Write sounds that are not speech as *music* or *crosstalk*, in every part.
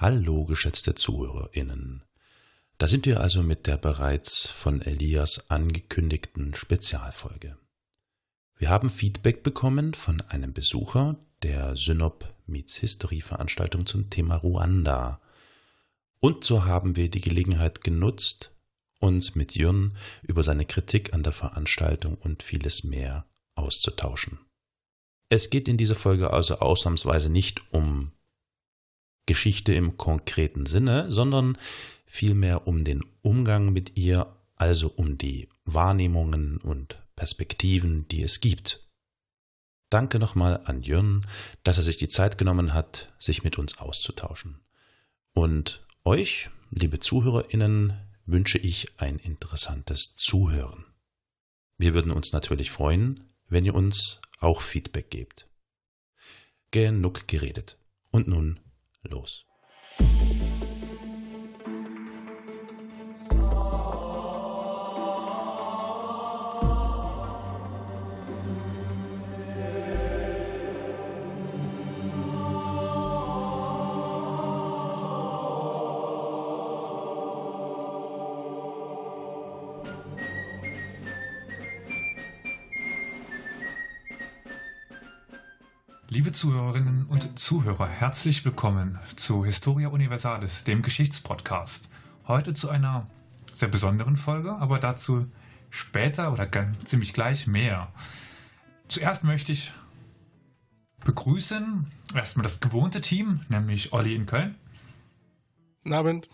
Hallo, geschätzte ZuhörerInnen. Da sind wir also mit der bereits von Elias angekündigten Spezialfolge. Wir haben Feedback bekommen von einem Besucher der Synop Meets History Veranstaltung zum Thema Ruanda. Und so haben wir die Gelegenheit genutzt, uns mit Jürn über seine Kritik an der Veranstaltung und vieles mehr auszutauschen. Es geht in dieser Folge also ausnahmsweise nicht um Geschichte im konkreten Sinne, sondern vielmehr um den Umgang mit ihr, also um die Wahrnehmungen und Perspektiven, die es gibt. Danke nochmal an Jürn, dass er sich die Zeit genommen hat, sich mit uns auszutauschen. Und euch, liebe Zuhörerinnen, wünsche ich ein interessantes Zuhören. Wir würden uns natürlich freuen, wenn ihr uns auch Feedback gebt. Genug geredet. Und nun los. Liebe Zuhörerinnen und Zuhörer, herzlich willkommen zu Historia Universalis, dem Geschichtspodcast. Heute zu einer sehr besonderen Folge, aber dazu später oder ziemlich gleich mehr. Zuerst möchte ich begrüßen erstmal das gewohnte Team, nämlich Olli in Köln. Guten Abend.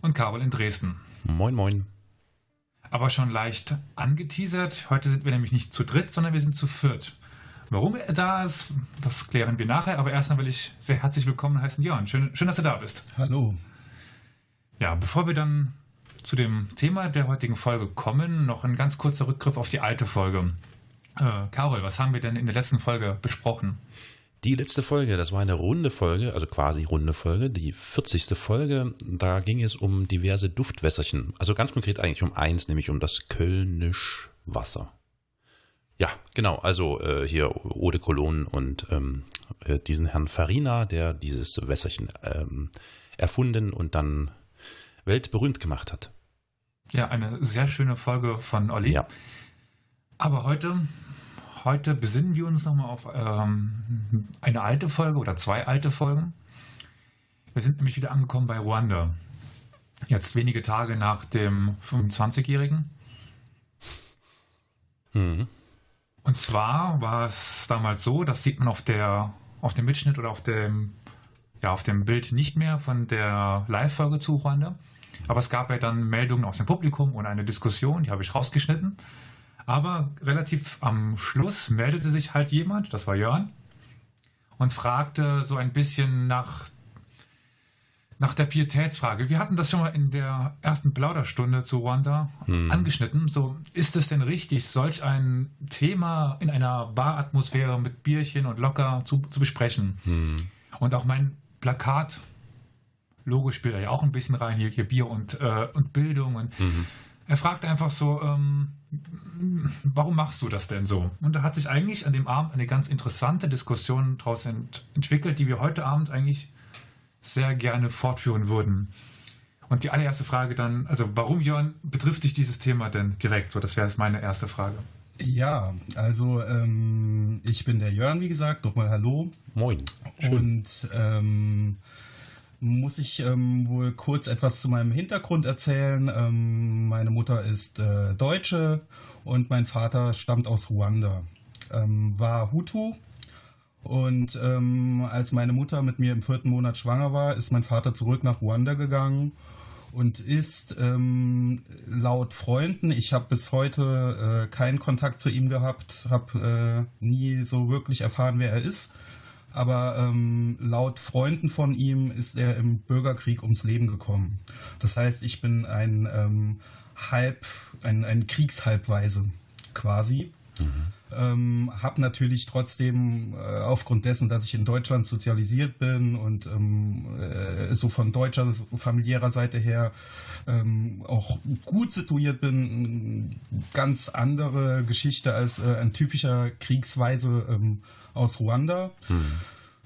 Und Carol in Dresden. Moin, moin. Aber schon leicht angeteasert. Heute sind wir nämlich nicht zu dritt, sondern wir sind zu viert. Warum er da ist, das klären wir nachher. Aber erstmal will ich sehr herzlich willkommen heißen, Jörn. Schön, schön, dass du da bist. Hallo. Ja, bevor wir dann zu dem Thema der heutigen Folge kommen, noch ein ganz kurzer Rückgriff auf die alte Folge. Äh, Carol, was haben wir denn in der letzten Folge besprochen? Die letzte Folge, das war eine runde Folge, also quasi runde Folge, die 40. Folge. Da ging es um diverse Duftwässerchen. Also ganz konkret eigentlich um eins, nämlich um das Kölnisch Wasser. Ja, genau. Also äh, hier Eau de Cologne und ähm, äh, diesen Herrn Farina, der dieses Wässerchen ähm, erfunden und dann weltberühmt gemacht hat. Ja, eine sehr schöne Folge von Olli. Ja. Aber heute, heute besinnen wir uns nochmal auf ähm, eine alte Folge oder zwei alte Folgen. Wir sind nämlich wieder angekommen bei Ruanda. Jetzt wenige Tage nach dem 25-Jährigen. Mhm. Und zwar war es damals so, das sieht man auf der auf dem Mitschnitt oder auf dem ja auf dem Bild nicht mehr von der Live-Folge zu Ruanda. Aber es gab ja dann Meldungen aus dem Publikum und eine Diskussion, die habe ich rausgeschnitten. Aber relativ am Schluss meldete sich halt jemand, das war Jörn, und fragte so ein bisschen nach nach der Pietätsfrage. Wir hatten das schon mal in der ersten Plauderstunde zu Ruanda hm. angeschnitten. So, ist es denn richtig, solch ein Thema in einer Baratmosphäre mit Bierchen und locker zu, zu besprechen? Hm. Und auch mein Plakat, Logo spielt ja auch ein bisschen rein, hier, hier Bier und, äh, und Bildung. Und mhm. Er fragt einfach so, ähm, warum machst du das denn so? Und da hat sich eigentlich an dem Abend eine ganz interessante Diskussion daraus ent entwickelt, die wir heute Abend eigentlich sehr gerne fortführen würden. Und die allererste Frage dann, also warum, Jörn, betrifft dich dieses Thema denn direkt? So, das wäre jetzt meine erste Frage. Ja, also ähm, ich bin der Jörn, wie gesagt, nochmal Hallo. Moin. Schön. Und ähm, muss ich ähm, wohl kurz etwas zu meinem Hintergrund erzählen. Ähm, meine Mutter ist äh, Deutsche und mein Vater stammt aus Ruanda. Ähm, war Hutu, und ähm, als meine Mutter mit mir im vierten Monat schwanger war, ist mein Vater zurück nach Ruanda gegangen und ist ähm, laut Freunden, ich habe bis heute äh, keinen Kontakt zu ihm gehabt, habe äh, nie so wirklich erfahren, wer er ist. Aber ähm, laut Freunden von ihm ist er im Bürgerkrieg ums Leben gekommen. Das heißt, ich bin ein ähm, Halb, ein, ein Kriegshalbweise quasi. Mhm. Ähm, habe natürlich trotzdem äh, aufgrund dessen, dass ich in Deutschland sozialisiert bin und ähm, äh, so von deutscher familiärer Seite her ähm, auch gut situiert bin, ganz andere Geschichte als äh, ein typischer Kriegsweise ähm, aus Ruanda. Hm.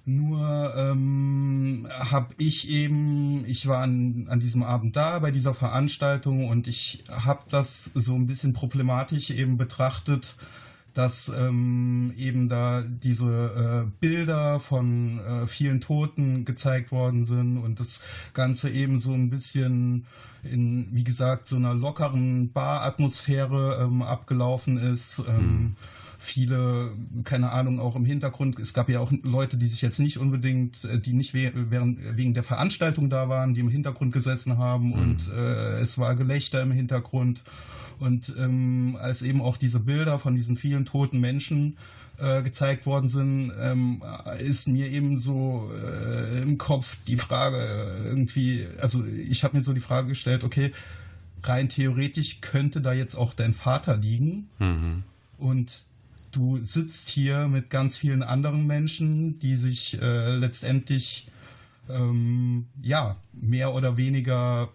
Nur ähm, habe ich eben, ich war an, an diesem Abend da bei dieser Veranstaltung und ich habe das so ein bisschen problematisch eben betrachtet, dass ähm, eben da diese äh, Bilder von äh, vielen Toten gezeigt worden sind und das Ganze eben so ein bisschen in, wie gesagt, so einer lockeren Baratmosphäre ähm, abgelaufen ist. Ähm, hm viele, keine Ahnung, auch im Hintergrund. Es gab ja auch Leute, die sich jetzt nicht unbedingt, äh, die nicht während, wegen der Veranstaltung da waren, die im Hintergrund gesessen haben mhm. und äh, es war Gelächter im Hintergrund. Und ähm, als eben auch diese Bilder von diesen vielen toten Menschen äh, gezeigt worden sind, ähm, ist mir eben so äh, im Kopf die Frage irgendwie, also ich habe mir so die Frage gestellt, okay, rein theoretisch könnte da jetzt auch dein Vater liegen. Mhm. Und du sitzt hier mit ganz vielen anderen Menschen, die sich äh, letztendlich ähm, ja mehr oder weniger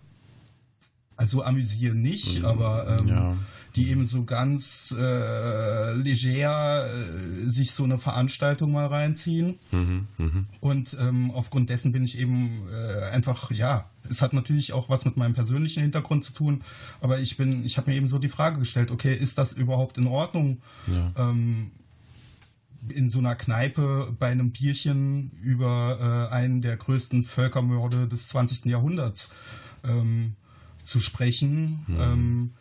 also amüsieren nicht, mhm. aber ähm, ja. die eben so ganz äh, leger äh, sich so eine Veranstaltung mal reinziehen. Mhm. Mhm. Und ähm, aufgrund dessen bin ich eben äh, einfach, ja, es hat natürlich auch was mit meinem persönlichen Hintergrund zu tun, aber ich bin, ich habe mir eben so die Frage gestellt, okay, ist das überhaupt in Ordnung? Ja. Ähm, in so einer Kneipe bei einem Bierchen über äh, einen der größten Völkermorde des 20. Jahrhunderts ähm, zu sprechen. Mhm. Ähm,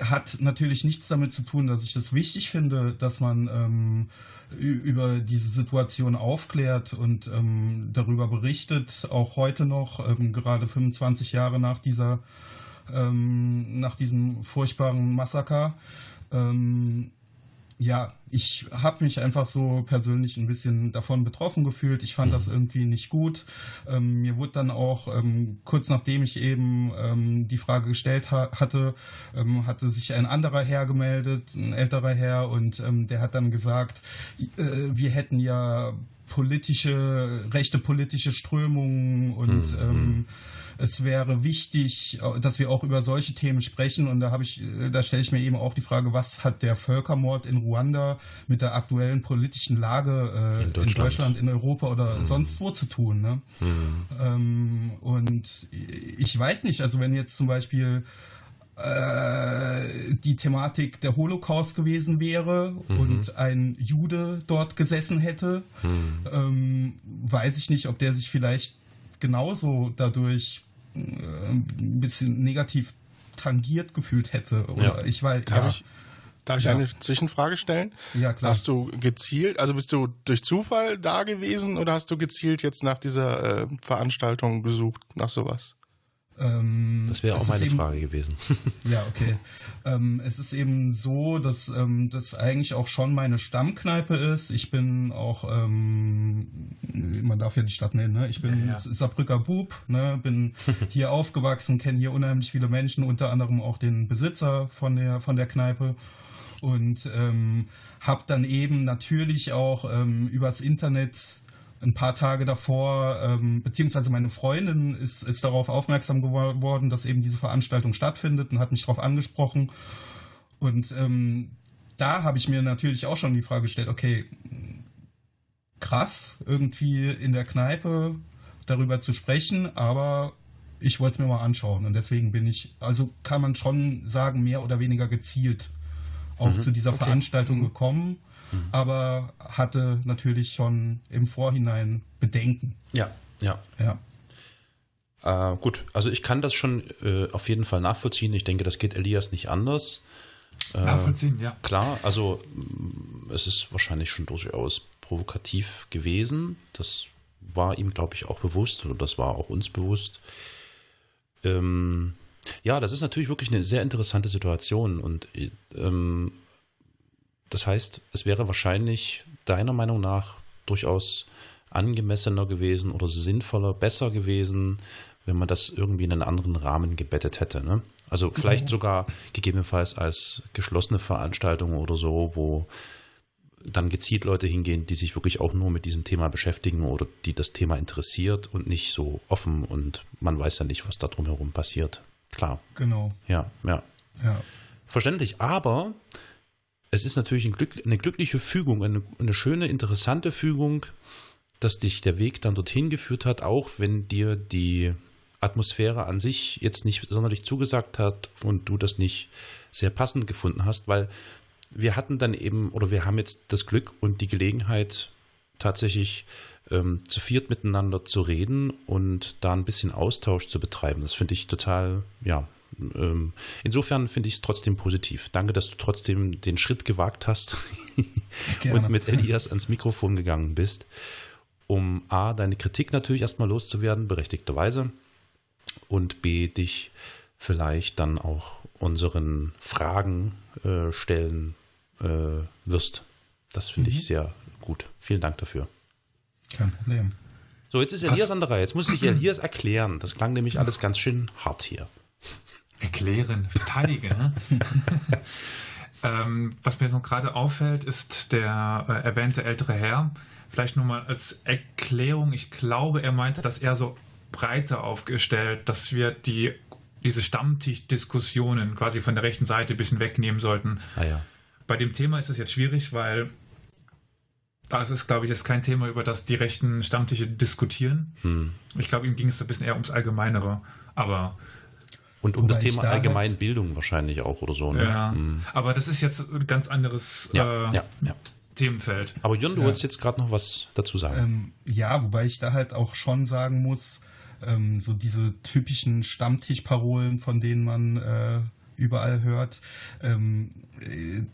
hat natürlich nichts damit zu tun, dass ich das wichtig finde, dass man ähm, über diese Situation aufklärt und ähm, darüber berichtet, auch heute noch, ähm, gerade 25 Jahre nach dieser, ähm, nach diesem furchtbaren Massaker. Ähm, ja, ich habe mich einfach so persönlich ein bisschen davon betroffen gefühlt. Ich fand mhm. das irgendwie nicht gut. Ähm, mir wurde dann auch ähm, kurz nachdem ich eben ähm, die Frage gestellt ha hatte, ähm, hatte sich ein anderer Herr gemeldet, ein älterer Herr, und ähm, der hat dann gesagt, äh, wir hätten ja politische, rechte politische Strömungen und mhm. Es wäre wichtig, dass wir auch über solche Themen sprechen. Und da habe ich, da stelle ich mir eben auch die Frage, was hat der Völkermord in Ruanda mit der aktuellen politischen Lage äh, in, Deutschland. in, Deutschland. in Europa oder mhm. sonst wo zu tun? Ne? Mhm. Ähm, und ich weiß nicht, also wenn jetzt zum Beispiel äh, die Thematik der Holocaust gewesen wäre mhm. und ein Jude dort gesessen hätte, mhm. ähm, weiß ich nicht, ob der sich vielleicht genauso dadurch äh, ein bisschen negativ tangiert gefühlt hätte. Oder ja. ich weiß, Darf ja. ich, darf ich ja. eine Zwischenfrage stellen? Ja, klar. Hast du gezielt, also bist du durch Zufall da gewesen oder hast du gezielt jetzt nach dieser äh, Veranstaltung gesucht, nach sowas? Ähm, das wäre auch meine eben, Frage gewesen. *laughs* *laughs* ja, okay. Ähm, es ist eben so, dass ähm, das eigentlich auch schon meine Stammkneipe ist. Ich bin auch, ähm, man darf ja die Stadt nennen, ne? ich bin ja, ja. Saarbrücker Bub, ne? bin *laughs* hier aufgewachsen, kenne hier unheimlich viele Menschen, unter anderem auch den Besitzer von der, von der Kneipe und ähm, habe dann eben natürlich auch ähm, übers Internet ein paar Tage davor, ähm, beziehungsweise meine Freundin ist, ist darauf aufmerksam geworden, dass eben diese Veranstaltung stattfindet und hat mich darauf angesprochen. Und ähm, da habe ich mir natürlich auch schon die Frage gestellt, okay, krass, irgendwie in der Kneipe darüber zu sprechen, aber ich wollte es mir mal anschauen und deswegen bin ich, also kann man schon sagen, mehr oder weniger gezielt auch mhm. zu dieser okay. Veranstaltung mhm. gekommen mhm. aber hatte natürlich schon im Vorhinein Bedenken. Ja, ja. Ja. Äh, gut, also ich kann das schon äh, auf jeden Fall nachvollziehen. Ich denke, das geht Elias nicht anders. Äh, nachvollziehen, ja. Klar, also es ist wahrscheinlich schon durchaus provokativ gewesen. Das war ihm, glaube ich, auch bewusst oder das war auch uns bewusst. Ähm, ja, das ist natürlich wirklich eine sehr interessante Situation und ähm, das heißt, es wäre wahrscheinlich deiner Meinung nach durchaus angemessener gewesen oder sinnvoller, besser gewesen, wenn man das irgendwie in einen anderen Rahmen gebettet hätte. Ne? Also vielleicht mhm. sogar gegebenenfalls als geschlossene Veranstaltung oder so, wo dann gezielt Leute hingehen, die sich wirklich auch nur mit diesem Thema beschäftigen oder die das Thema interessiert und nicht so offen und man weiß ja nicht, was da drumherum passiert. Klar. Genau. Ja, ja. Ja. Verständlich. Aber es ist natürlich ein Glück, eine glückliche Fügung, eine, eine, schöne, interessante Fügung, dass dich der Weg dann dorthin geführt hat, auch wenn dir die Atmosphäre an sich jetzt nicht sonderlich zugesagt hat und du das nicht sehr passend gefunden hast, weil wir hatten dann eben, oder wir haben jetzt das Glück und die Gelegenheit, tatsächlich ähm, zu viert miteinander zu reden und da ein bisschen Austausch zu betreiben. Das finde ich total, ja, ähm, insofern finde ich es trotzdem positiv. Danke, dass du trotzdem den Schritt gewagt hast *laughs* und mit Elias ans Mikrofon gegangen bist, um A, deine Kritik natürlich erstmal loszuwerden, berechtigterweise, und B, dich vielleicht dann auch unseren Fragen äh, stellen äh, wirst. Das finde mhm. ich sehr gut. Vielen Dank dafür. Kein Problem. So, jetzt ist Elias Was? an der Reihe. Jetzt muss ich *clears throat* Elias erklären. Das klang nämlich alles ganz schön hart hier. Erklären, verteidigen. ne? *laughs* ähm, was mir so gerade auffällt, ist der äh, erwähnte ältere Herr. Vielleicht nur mal als Erklärung. Ich glaube, er meinte das eher so breiter aufgestellt, dass wir die, diese Stammtischdiskussionen quasi von der rechten Seite ein bisschen wegnehmen sollten. Ah ja. Bei dem Thema ist es jetzt schwierig, weil das ist, glaube ich, jetzt kein Thema, über das die rechten Stammtische diskutieren. Hm. Ich glaube, ihm ging es ein bisschen eher ums Allgemeinere. Aber und um das Thema da Allgemeinbildung wahrscheinlich auch oder so. Ne? Ja, hm. aber das ist jetzt ein ganz anderes ja, äh, ja, ja. Themenfeld. Aber Jörn, du ja. wolltest jetzt gerade noch was dazu sagen. Ähm, ja, wobei ich da halt auch schon sagen muss, ähm, so diese typischen Stammtischparolen, von denen man äh, überall hört, ähm, äh,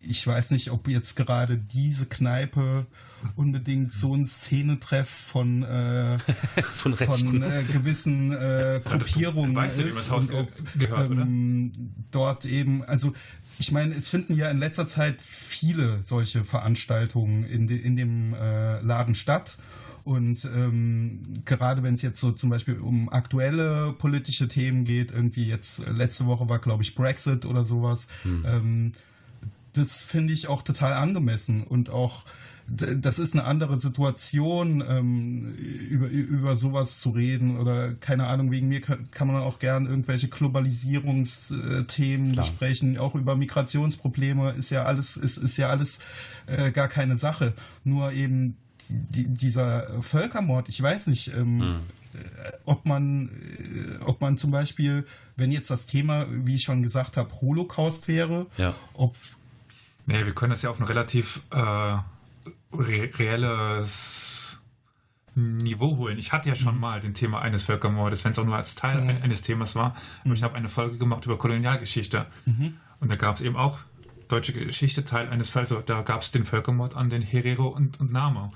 ich weiß nicht, ob jetzt gerade diese Kneipe unbedingt so ein Szenetreff von, äh, *laughs* von, von äh, gewissen äh, Gruppierungen weißt ist. und ob gehört, ähm, dort eben, also ich meine, es finden ja in letzter Zeit viele solche Veranstaltungen in, de, in dem äh, Laden statt. Und ähm, gerade wenn es jetzt so zum Beispiel um aktuelle politische Themen geht, irgendwie jetzt äh, letzte Woche war, glaube ich, Brexit oder sowas, hm. ähm, das finde ich auch total angemessen und auch das ist eine andere Situation, ähm, über, über sowas zu reden oder keine Ahnung, wegen mir kann, kann man auch gern irgendwelche Globalisierungsthemen Klar. besprechen, auch über Migrationsprobleme ist ja alles, ist, ist ja alles äh, gar keine Sache. Nur eben die, dieser Völkermord, ich weiß nicht, ähm, mhm. ob man, äh, ob man zum Beispiel, wenn jetzt das Thema, wie ich schon gesagt habe, Holocaust wäre, ja. ob Nee, wir können das ja auf ein relativ äh, re reelles Niveau holen. Ich hatte ja schon mhm. mal den Thema eines Völkermordes, wenn es auch nur als Teil mhm. eines Themas war. Aber ich mhm. habe eine Folge gemacht über Kolonialgeschichte. Mhm. Und da gab es eben auch deutsche Geschichte, Teil eines Falls. Also da gab es den Völkermord an den Herero und, und Nama.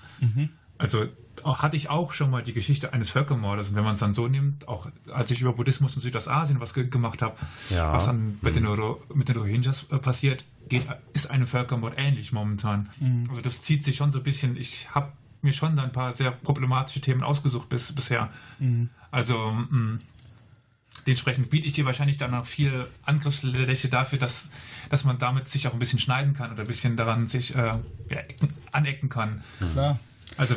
Also hatte ich auch schon mal die Geschichte eines Völkermordes. Und wenn man es dann so nimmt, auch als ich über Buddhismus in Südostasien was ge gemacht habe, ja. was dann mit, mhm. den, mit den Rohingyas äh, passiert, geht, ist einem Völkermord ähnlich momentan. Mhm. Also das zieht sich schon so ein bisschen. Ich habe mir schon da ein paar sehr problematische Themen ausgesucht bis, bisher. Mhm. Also mh, mm, dementsprechend biete ich dir wahrscheinlich dann noch viel Angriffsfläche dafür, dass, dass man damit sich auch ein bisschen schneiden kann oder ein bisschen daran sich äh, anecken kann. Klar. Also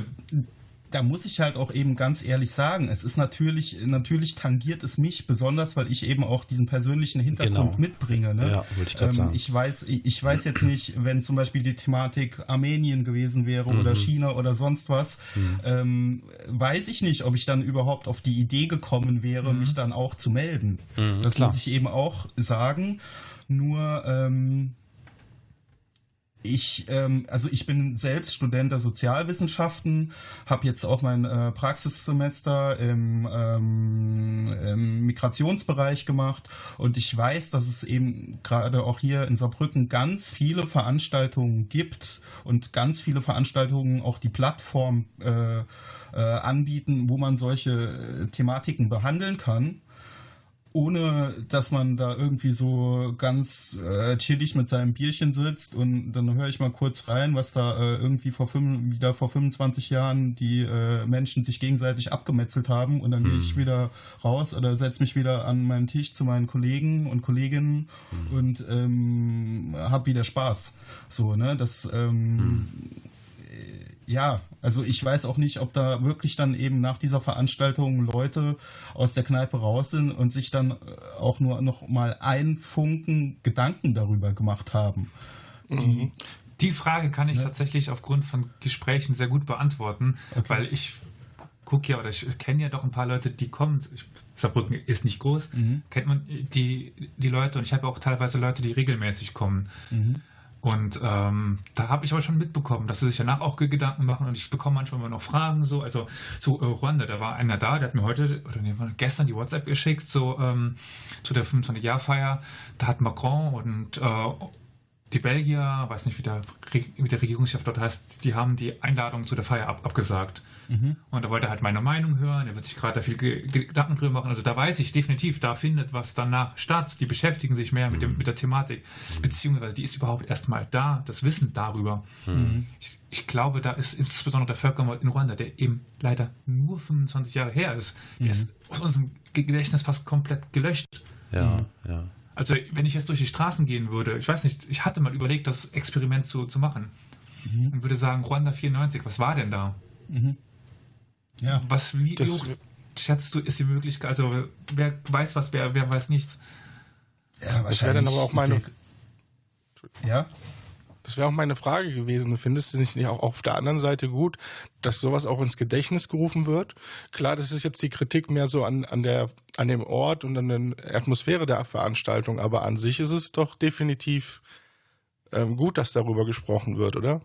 da muss ich halt auch eben ganz ehrlich sagen, es ist natürlich, natürlich tangiert es mich besonders, weil ich eben auch diesen persönlichen Hintergrund genau. mitbringe. Ne? Ja, würde ich ähm, sagen. Ich weiß, ich weiß jetzt nicht, wenn zum Beispiel die Thematik Armenien gewesen wäre mhm. oder China oder sonst was, mhm. ähm, weiß ich nicht, ob ich dann überhaupt auf die Idee gekommen wäre, mhm. mich dann auch zu melden. Mhm, das klar. muss ich eben auch sagen. Nur, ähm, ich, ähm, also ich bin selbst Student der Sozialwissenschaften, habe jetzt auch mein äh, Praxissemester im, ähm, im Migrationsbereich gemacht. Und ich weiß, dass es eben gerade auch hier in Saarbrücken ganz viele Veranstaltungen gibt und ganz viele Veranstaltungen auch die Plattform äh, äh, anbieten, wo man solche äh, Thematiken behandeln kann ohne dass man da irgendwie so ganz äh, chillig mit seinem Bierchen sitzt und dann höre ich mal kurz rein, was da äh, irgendwie vor fünf, wieder vor 25 Jahren die äh, Menschen sich gegenseitig abgemetzelt haben und dann hm. gehe ich wieder raus oder setze mich wieder an meinen Tisch zu meinen Kollegen und Kolleginnen hm. und ähm, habe wieder Spaß. So, ne? Das ähm, hm ja, also ich weiß auch nicht, ob da wirklich dann eben nach dieser Veranstaltung Leute aus der Kneipe raus sind und sich dann äh, auch nur noch mal ein Funken Gedanken darüber gemacht haben. Mhm. Die Frage kann ich ja. tatsächlich aufgrund von Gesprächen sehr gut beantworten, okay. weil ich gucke ja oder ich kenne ja doch ein paar Leute, die kommen. Ich, Saarbrücken ist nicht groß, mhm. kennt man die, die Leute und ich habe auch teilweise Leute, die regelmäßig kommen. Mhm. Und ähm, da habe ich aber schon mitbekommen, dass sie sich danach auch Gedanken machen und ich bekomme manchmal immer noch Fragen so. Also zu äh, Ruanda, da war einer da, der hat mir heute oder nee, gestern die WhatsApp geschickt, so ähm, zu der 25-Jahr-Feier. Da hat Macron und äh, die Belgier, weiß nicht, wie der, wie der Regierungschef dort heißt, die haben die Einladung zu der Feier ab, abgesagt. Mhm. Und da wollte er halt meine Meinung hören, er wird sich gerade da viel Gedanken drüber machen. Also da weiß ich definitiv, da findet was danach statt. Die beschäftigen sich mehr mit, dem, mit der Thematik, beziehungsweise die ist überhaupt erstmal da, das Wissen darüber. Mhm. Ich, ich, glaube, da ist insbesondere der Völkermord in Ruanda, der eben leider nur 25 Jahre her ist, mhm. ist aus unserem Gedächtnis fast komplett gelöscht. Ja, ja. Also wenn ich jetzt durch die Straßen gehen würde, ich weiß nicht, ich hatte mal überlegt, das Experiment zu, zu machen. Mhm. Und würde sagen, Ruanda 94, was war denn da? Mhm. Ja. Was, wie das, schätzt du, ist die Möglichkeit, also wer weiß was, wer, wer weiß nichts? Ja, das wäre dann aber auch meine... Ja? Das wäre auch meine Frage gewesen. Findest du nicht auch auf der anderen Seite gut, dass sowas auch ins Gedächtnis gerufen wird? Klar, das ist jetzt die Kritik mehr so an, an, der, an dem Ort und an der Atmosphäre der Veranstaltung, aber an sich ist es doch definitiv ähm, gut, dass darüber gesprochen wird, oder?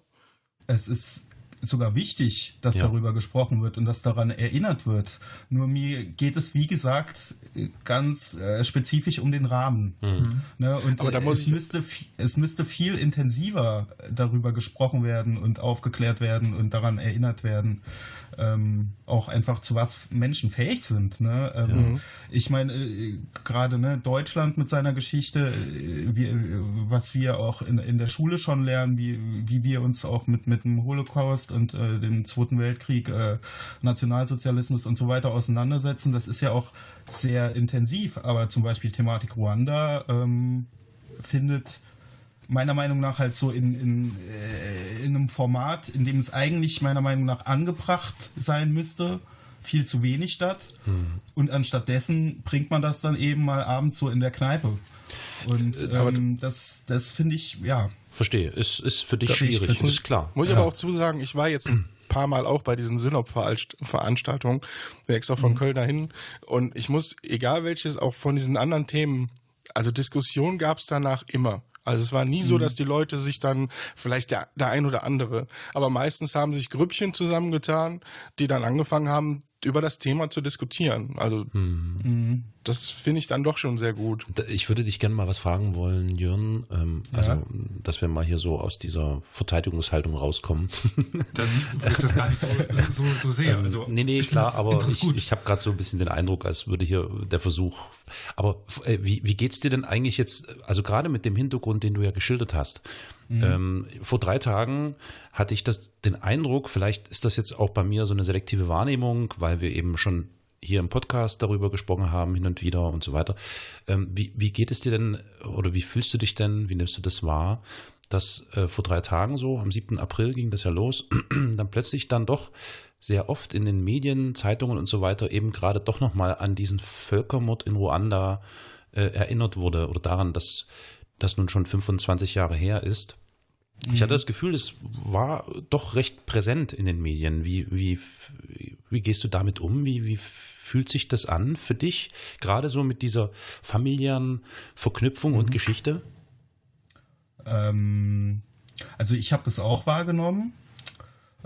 Es ist sogar wichtig, dass ja. darüber gesprochen wird und dass daran erinnert wird. Nur mir geht es, wie gesagt, ganz äh, spezifisch um den Rahmen. Mhm. Ne? Und Aber da muss es, müsste, es müsste viel intensiver darüber gesprochen werden und aufgeklärt werden und daran erinnert werden ähm, auch einfach zu was Menschen fähig sind. Ne? Ähm, mhm. Ich meine, äh, gerade ne, Deutschland mit seiner Geschichte, äh, wie, was wir auch in, in der Schule schon lernen, wie, wie wir uns auch mit, mit dem Holocaust und äh, dem Zweiten Weltkrieg, äh, Nationalsozialismus und so weiter auseinandersetzen, das ist ja auch sehr intensiv. Aber zum Beispiel Thematik Ruanda ähm, findet meiner Meinung nach halt so in, in, äh, in einem Format, in dem es eigentlich meiner Meinung nach angebracht sein müsste, viel zu wenig statt. Hm. Und anstattdessen bringt man das dann eben mal abends so in der Kneipe. Und äh, ähm, das, das finde ich, ja. Verstehe. Ist, ist für dich schwierig, ist klar. Muss ich ja. aber auch zusagen, ich war jetzt ein *clears throat* paar Mal auch bei diesen Synop-Veranstaltungen, extra von mhm. Köln dahin. Und ich muss, egal welches, auch von diesen anderen Themen, also Diskussion gab es danach immer. Also es war nie so, mhm. dass die Leute sich dann, vielleicht der, der ein oder andere, aber meistens haben sich Grüppchen zusammengetan, die dann angefangen haben, über das Thema zu diskutieren. Also mhm. Das finde ich dann doch schon sehr gut. Ich würde dich gerne mal was fragen wollen, Jörn. Ähm, ja. Also, dass wir mal hier so aus dieser Verteidigungshaltung rauskommen. *laughs* Dass ich das gar nicht so, so, so sehe. Ähm, also, nee, nee, klar, aber ich, ich habe gerade so ein bisschen den Eindruck, als würde hier der Versuch. Aber äh, wie, wie geht's dir denn eigentlich jetzt, also gerade mit dem Hintergrund, den du ja geschildert hast, Mhm. Ähm, vor drei Tagen hatte ich das, den Eindruck, vielleicht ist das jetzt auch bei mir so eine selektive Wahrnehmung, weil wir eben schon hier im Podcast darüber gesprochen haben, hin und wieder und so weiter. Ähm, wie, wie geht es dir denn oder wie fühlst du dich denn, wie nimmst du das wahr, dass äh, vor drei Tagen so, am 7. April ging das ja los, *clears throat* dann plötzlich dann doch sehr oft in den Medien, Zeitungen und so weiter eben gerade doch nochmal an diesen Völkermord in Ruanda äh, erinnert wurde oder daran, dass das nun schon 25 Jahre her ist. Mhm. Ich hatte das Gefühl, es war doch recht präsent in den Medien. Wie, wie, wie gehst du damit um? Wie, wie fühlt sich das an für dich? Gerade so mit dieser familiären Verknüpfung mhm. und Geschichte? Ähm, also ich habe das auch wahrgenommen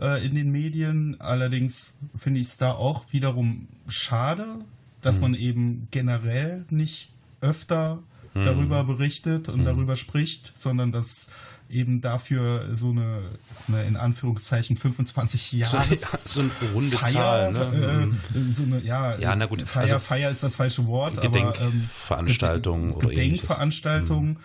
äh, in den Medien. Allerdings finde ich es da auch wiederum schade, dass mhm. man eben generell nicht öfter mhm. darüber berichtet und mhm. darüber spricht, sondern dass eben dafür so eine, eine in Anführungszeichen 25 Jahre so, eine runde Feier, Zahl, ne? äh, so eine ja, ja na gut, Feier, also, Feier ist das falsche Wort, Gedenkveranstaltung aber ähm, Gedenkveranstaltung. Mhm.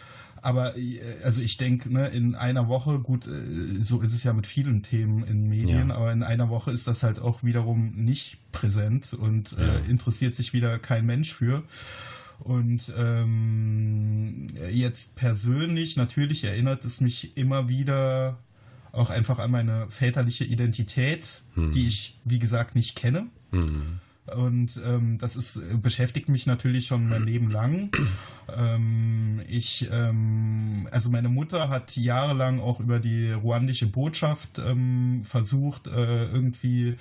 Aber äh, also ich denke, ne, in einer Woche, gut, äh, so ist es ja mit vielen Themen in Medien, ja. aber in einer Woche ist das halt auch wiederum nicht präsent und ja. äh, interessiert sich wieder kein Mensch für. Und ähm, jetzt persönlich, natürlich erinnert es mich immer wieder auch einfach an meine väterliche Identität, hm. die ich, wie gesagt, nicht kenne. Hm. Und ähm, das ist beschäftigt mich natürlich schon mein Leben lang. Ähm, ich, ähm, also meine Mutter hat jahrelang auch über die ruandische Botschaft ähm, versucht, äh, irgendwie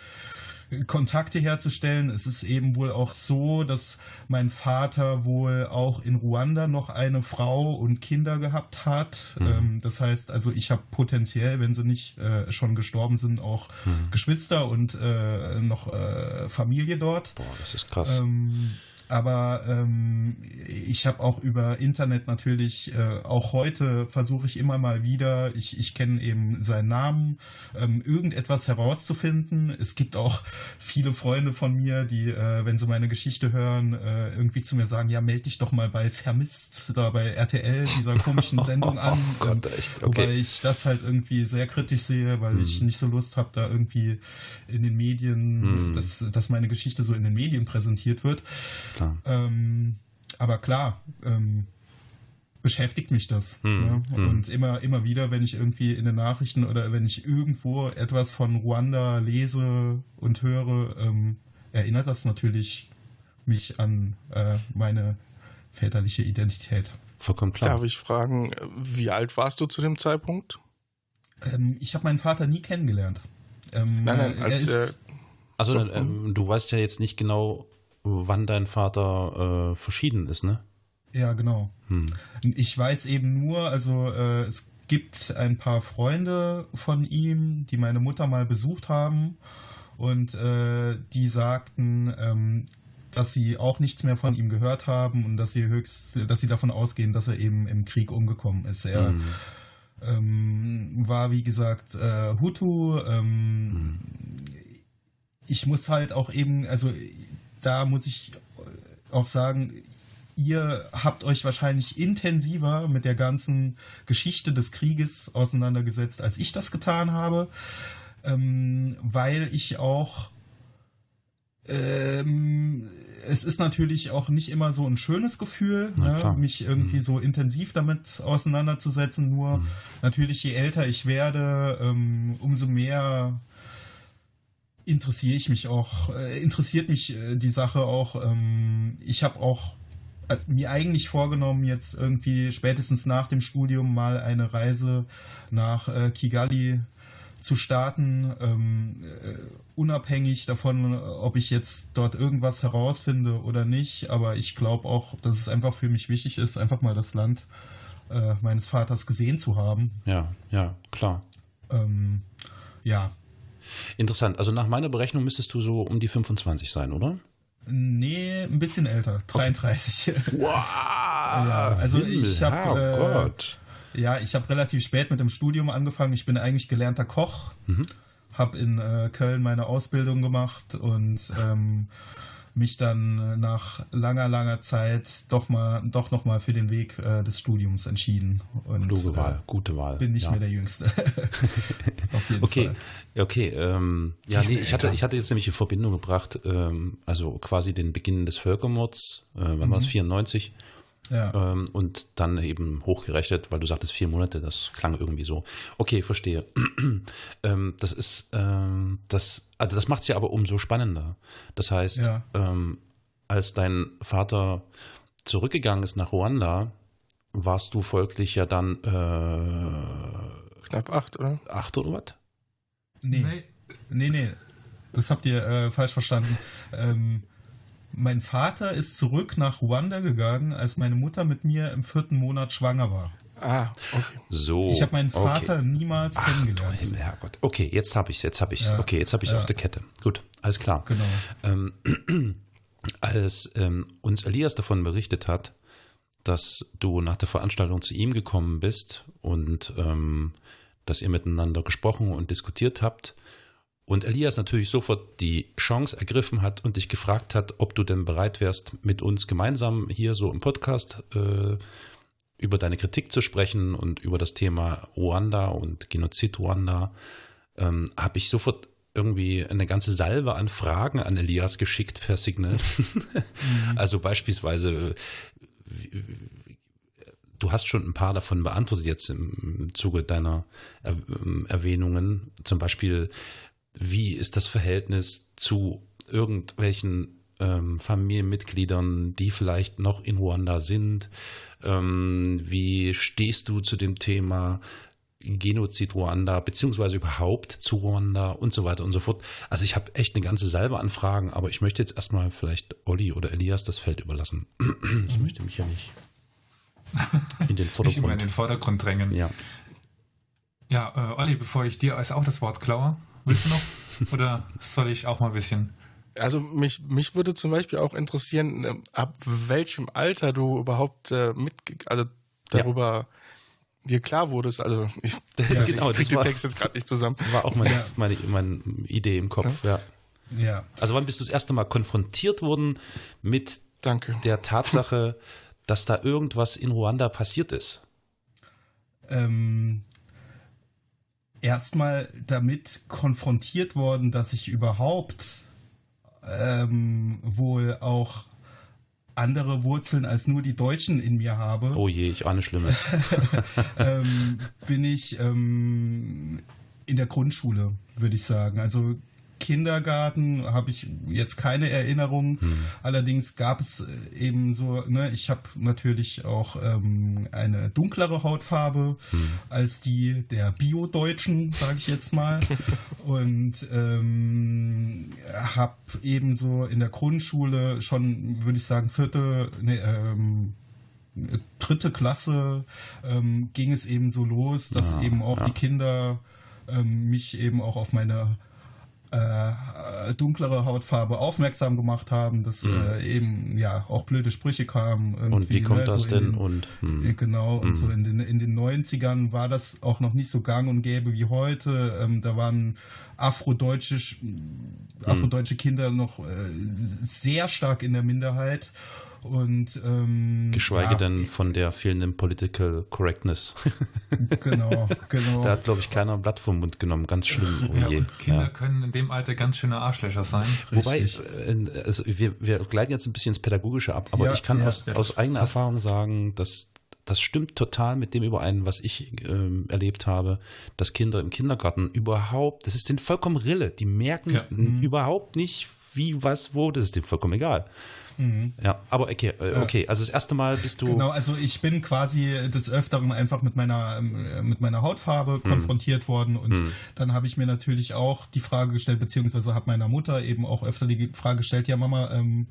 Kontakte herzustellen. Es ist eben wohl auch so, dass mein Vater wohl auch in Ruanda noch eine Frau und Kinder gehabt hat. Mhm. Ähm, das heißt, also ich habe potenziell, wenn sie nicht äh, schon gestorben sind, auch mhm. Geschwister und äh, noch äh, Familie dort. Boah, das ist krass. Ähm, aber ähm, ich habe auch über Internet natürlich, äh, auch heute versuche ich immer mal wieder, ich, ich kenne eben seinen Namen, ähm, irgendetwas herauszufinden. Es gibt auch viele Freunde von mir, die, äh, wenn sie meine Geschichte hören, äh, irgendwie zu mir sagen, ja, melde dich doch mal bei Vermisst, da bei RTL, dieser komischen *laughs* Sendung an. Oh Gott, echt? Okay. Wobei ich das halt irgendwie sehr kritisch sehe, weil hm. ich nicht so Lust habe, da irgendwie in den Medien, hm. dass, dass meine Geschichte so in den Medien präsentiert wird klar. Ähm, aber klar, ähm, beschäftigt mich das. Hm, ne? hm. Und immer, immer wieder, wenn ich irgendwie in den Nachrichten oder wenn ich irgendwo etwas von Ruanda lese und höre, ähm, erinnert das natürlich mich an äh, meine väterliche Identität. Vollkommen klar. Darf ich fragen, wie alt warst du zu dem Zeitpunkt? Ähm, ich habe meinen Vater nie kennengelernt. Ähm, nein, nein, als, er ist, äh, also so, äh, du weißt ja jetzt nicht genau, wann dein Vater äh, verschieden ist, ne? Ja, genau. Hm. Ich weiß eben nur, also äh, es gibt ein paar Freunde von ihm, die meine Mutter mal besucht haben und äh, die sagten, ähm, dass sie auch nichts mehr von ihm gehört haben und dass sie höchst, dass sie davon ausgehen, dass er eben im Krieg umgekommen ist. Er hm. ähm, war wie gesagt äh, Hutu. Ähm, hm. Ich muss halt auch eben, also da muss ich auch sagen, ihr habt euch wahrscheinlich intensiver mit der ganzen Geschichte des Krieges auseinandergesetzt, als ich das getan habe, ähm, weil ich auch ähm, es ist natürlich auch nicht immer so ein schönes Gefühl, ne, mich irgendwie mhm. so intensiv damit auseinanderzusetzen. Nur mhm. natürlich, je älter ich werde, ähm, umso mehr interessiere ich mich auch, äh, interessiert mich äh, die Sache auch. Ähm, ich habe auch äh, mir eigentlich vorgenommen, jetzt irgendwie spätestens nach dem Studium mal eine Reise nach äh, Kigali zu starten, ähm, äh, unabhängig davon, ob ich jetzt dort irgendwas herausfinde oder nicht. Aber ich glaube auch, dass es einfach für mich wichtig ist, einfach mal das Land äh, meines Vaters gesehen zu haben. Ja, ja, klar. Ähm, ja, Interessant. Also nach meiner Berechnung müsstest du so um die 25 sein, oder? Nee, ein bisschen älter. 33. Okay. *laughs* Wow. ja, also Himmel, ich habe oh äh, Gott. ja, ich habe relativ spät mit dem Studium angefangen. Ich bin eigentlich gelernter Koch. Mhm. Habe in äh, Köln meine Ausbildung gemacht und ähm, mich dann äh, nach langer, langer Zeit doch mal, doch noch mal für den Weg äh, des Studiums entschieden. Und, Kluge Wahl, äh, gute Wahl. Bin nicht ja. mehr der Jüngste. *laughs* okay, Fall. okay. Ähm, ja, nee, ich hatte, ich hatte jetzt nämlich in Verbindung gebracht, ähm, also quasi den Beginn des Völkermords. Äh, wann mhm. war es? 94. Ja. Ähm, und dann eben hochgerechnet, weil du sagtest vier Monate, das klang irgendwie so. Okay, verstehe. *clears throat* ähm, das ist, ähm, das, also das macht es ja aber umso spannender. Das heißt, ja. Als dein Vater zurückgegangen ist nach Ruanda, warst du folglich ja dann äh, knapp acht, oder? Acht oder was? Nee. Nee, nee. Das habt ihr äh, falsch verstanden. Ähm, mein Vater ist zurück nach Ruanda gegangen, als meine Mutter mit mir im vierten Monat schwanger war. Ah, okay. So. Ich habe meinen Vater okay. niemals Ach, kennengelernt. Du Herrgott. Okay, jetzt habe ich es, jetzt habe ich es. Ja, okay, jetzt habe ich es ja. auf der Kette. Gut, alles klar. Genau. Ähm, *clears throat* als ähm, uns Elias davon berichtet hat, dass du nach der Veranstaltung zu ihm gekommen bist und ähm, dass ihr miteinander gesprochen und diskutiert habt, und Elias natürlich sofort die Chance ergriffen hat und dich gefragt hat, ob du denn bereit wärst, mit uns gemeinsam hier so im Podcast äh, über deine Kritik zu sprechen und über das Thema Ruanda und Genozid Ruanda, ähm, habe ich sofort irgendwie eine ganze Salve an Fragen an Elias geschickt per Signal. *laughs* mhm. Also beispielsweise, du hast schon ein paar davon beantwortet jetzt im Zuge deiner Erwähnungen. Zum Beispiel, wie ist das Verhältnis zu irgendwelchen ähm, Familienmitgliedern, die vielleicht noch in Ruanda sind? Ähm, wie stehst du zu dem Thema Genozid Ruanda, beziehungsweise überhaupt zu Ruanda und so weiter und so fort? Also ich habe echt eine ganze Salbe an Fragen, aber ich möchte jetzt erstmal vielleicht Olli oder Elias das Feld überlassen. *clears throat* ich möchte mich ja nicht in den Vordergrund, *laughs* Nicht immer in den Vordergrund drängen. ja. Ja, äh, Olli, bevor ich dir als auch das Wort klaue, willst du noch? Oder soll ich auch mal ein bisschen? Also mich, mich würde zum Beispiel auch interessieren, äh, ab welchem Alter du überhaupt äh, mit, also darüber dir klar wurdest. Also ich, Ja, *laughs* ich genau, krieg das den war- Text jetzt gerade nicht zusammen. War auch meine, meine, meine Idee im Kopf, ja. Ja. Also wann bist du das erste Mal konfrontiert worden mit Danke. der Tatsache, dass da irgendwas in Ruanda passiert ist? ähm, erstmal damit konfrontiert worden, dass ich überhaupt ähm, wohl auch andere Wurzeln als nur die Deutschen in mir habe, Oh je, ich ahne Schlimmes. *laughs* ähm, bin ich ähm, in der Grundschule, würde ich sagen. Also Kindergarten habe ich jetzt keine Erinnerung. Allerdings gab es äh, eben so, ne, ich habe natürlich auch ähm, eine dunklere Hautfarbe als die der Bio-Deutschen, sage ich jetzt mal. *laughs* Und ähm, habe ebenso in der Grundschule schon, würde ich sagen, vierte, nee, ähm, dritte Klasse ähm, ging es eben so los, dass Ah, eben auch ja. die Kinder ähm, mich eben auch auf meine äh, dunklere Hautfarbe aufmerksam gemacht haben, dass äh, eben ja auch blöde Sprüche kamen. Mhm. Und wie kommt ne, das so denn? Den, Und hm, äh, Genau, und so in den, in den 90ern war das auch noch nicht so gang und gäbe wie heute. Ähm, da waren afrodeutsche, Sch- afrodeutsche Kinder noch äh, sehr stark in der Minderheit. Und ähm, geschweige ja, denn von der fehlenden Political Correctness. *laughs* Genau, genau. da hat, glaube ich, keiner ein Blatt vom Mund genommen. Ganz schlimm. Oh Ja, und Kinder Ja. können in dem Alter ganz schöne Arschlöcher sein. Wobei, Richtig. äh, also wir, wir gleiten jetzt ein bisschen ins Pädagogische ab, aber Ja, ich kann aus, aus eigener Erfahrung sagen, dass das stimmt total mit dem überein, was ich ähm, erlebt habe, dass Kinder im Kindergarten überhaupt, das ist denen vollkommen Rille, die merken Ja. überhaupt nicht, wie, was, wo, das ist denen vollkommen egal. Ja, aber okay, äh, okay, also das erste Mal bist du, Genau, also ich bin quasi des Öfteren einfach mit meiner ähm, äh, mit meiner Hautfarbe konfrontiert worden und dann habe ich mir natürlich auch die Frage gestellt, beziehungsweise habe meiner Mutter eben auch öfter die Frage gestellt, ja Mama, ähm,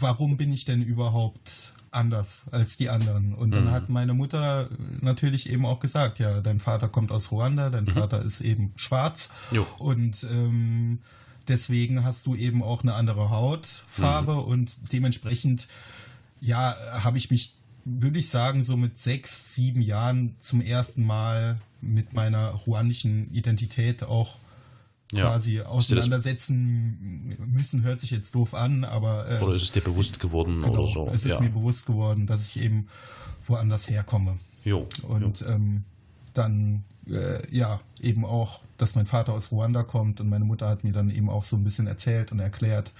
warum bin ich denn überhaupt anders als die anderen? Und dann hat meine Mutter natürlich eben auch gesagt, ja, dein Vater kommt aus Ruanda, dein Vater ist eben schwarz Jo. und ähm, deswegen hast du eben auch eine andere Hautfarbe und dementsprechend ja, habe ich mich, würde ich sagen, so mit sechs, sieben Jahren zum ersten Mal mit meiner ruandischen Identität auch Ja. quasi auseinandersetzen müssen, hört sich jetzt doof an, aber äh, oder ist es dir bewusst geworden genau, oder so? es ist ja. mir bewusst geworden, dass ich eben woanders herkomme. Jo. Und ähm, dann, äh, ja, eben auch, dass mein Vater aus Ruanda kommt und meine Mutter hat mir dann eben auch so ein bisschen erzählt und erklärt,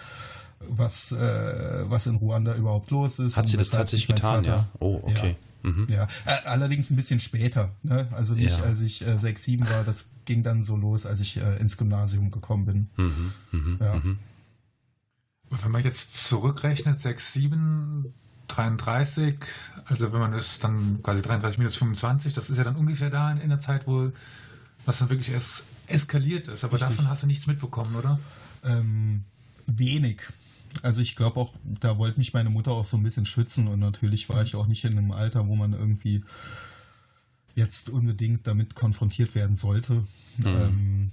was, äh, was in Ruanda überhaupt los ist. Hat sie das tatsächlich getan, Vater- ja? Oh, okay. Mhm. Ja, äh, allerdings ein bisschen später. Ne? Also nicht, Ja. als ich äh, sechs, sieben war. Das ging dann so los, als ich äh, ins Gymnasium gekommen bin. Mhm. Mhm. Ja. Mhm. Und wenn man jetzt zurückrechnet, 6, 7, 33, also wenn man das dann quasi 33 minus 25, das ist ja dann ungefähr da in, in der Zeit, wo was dann wirklich erst eskaliert ist. Aber Richtig. davon hast du nichts mitbekommen, oder? Ähm, wenig. Also ich glaube auch, da wollte mich meine Mutter auch so ein bisschen schützen und natürlich war ich auch nicht in einem Alter, wo man irgendwie jetzt unbedingt damit konfrontiert werden sollte. Ähm,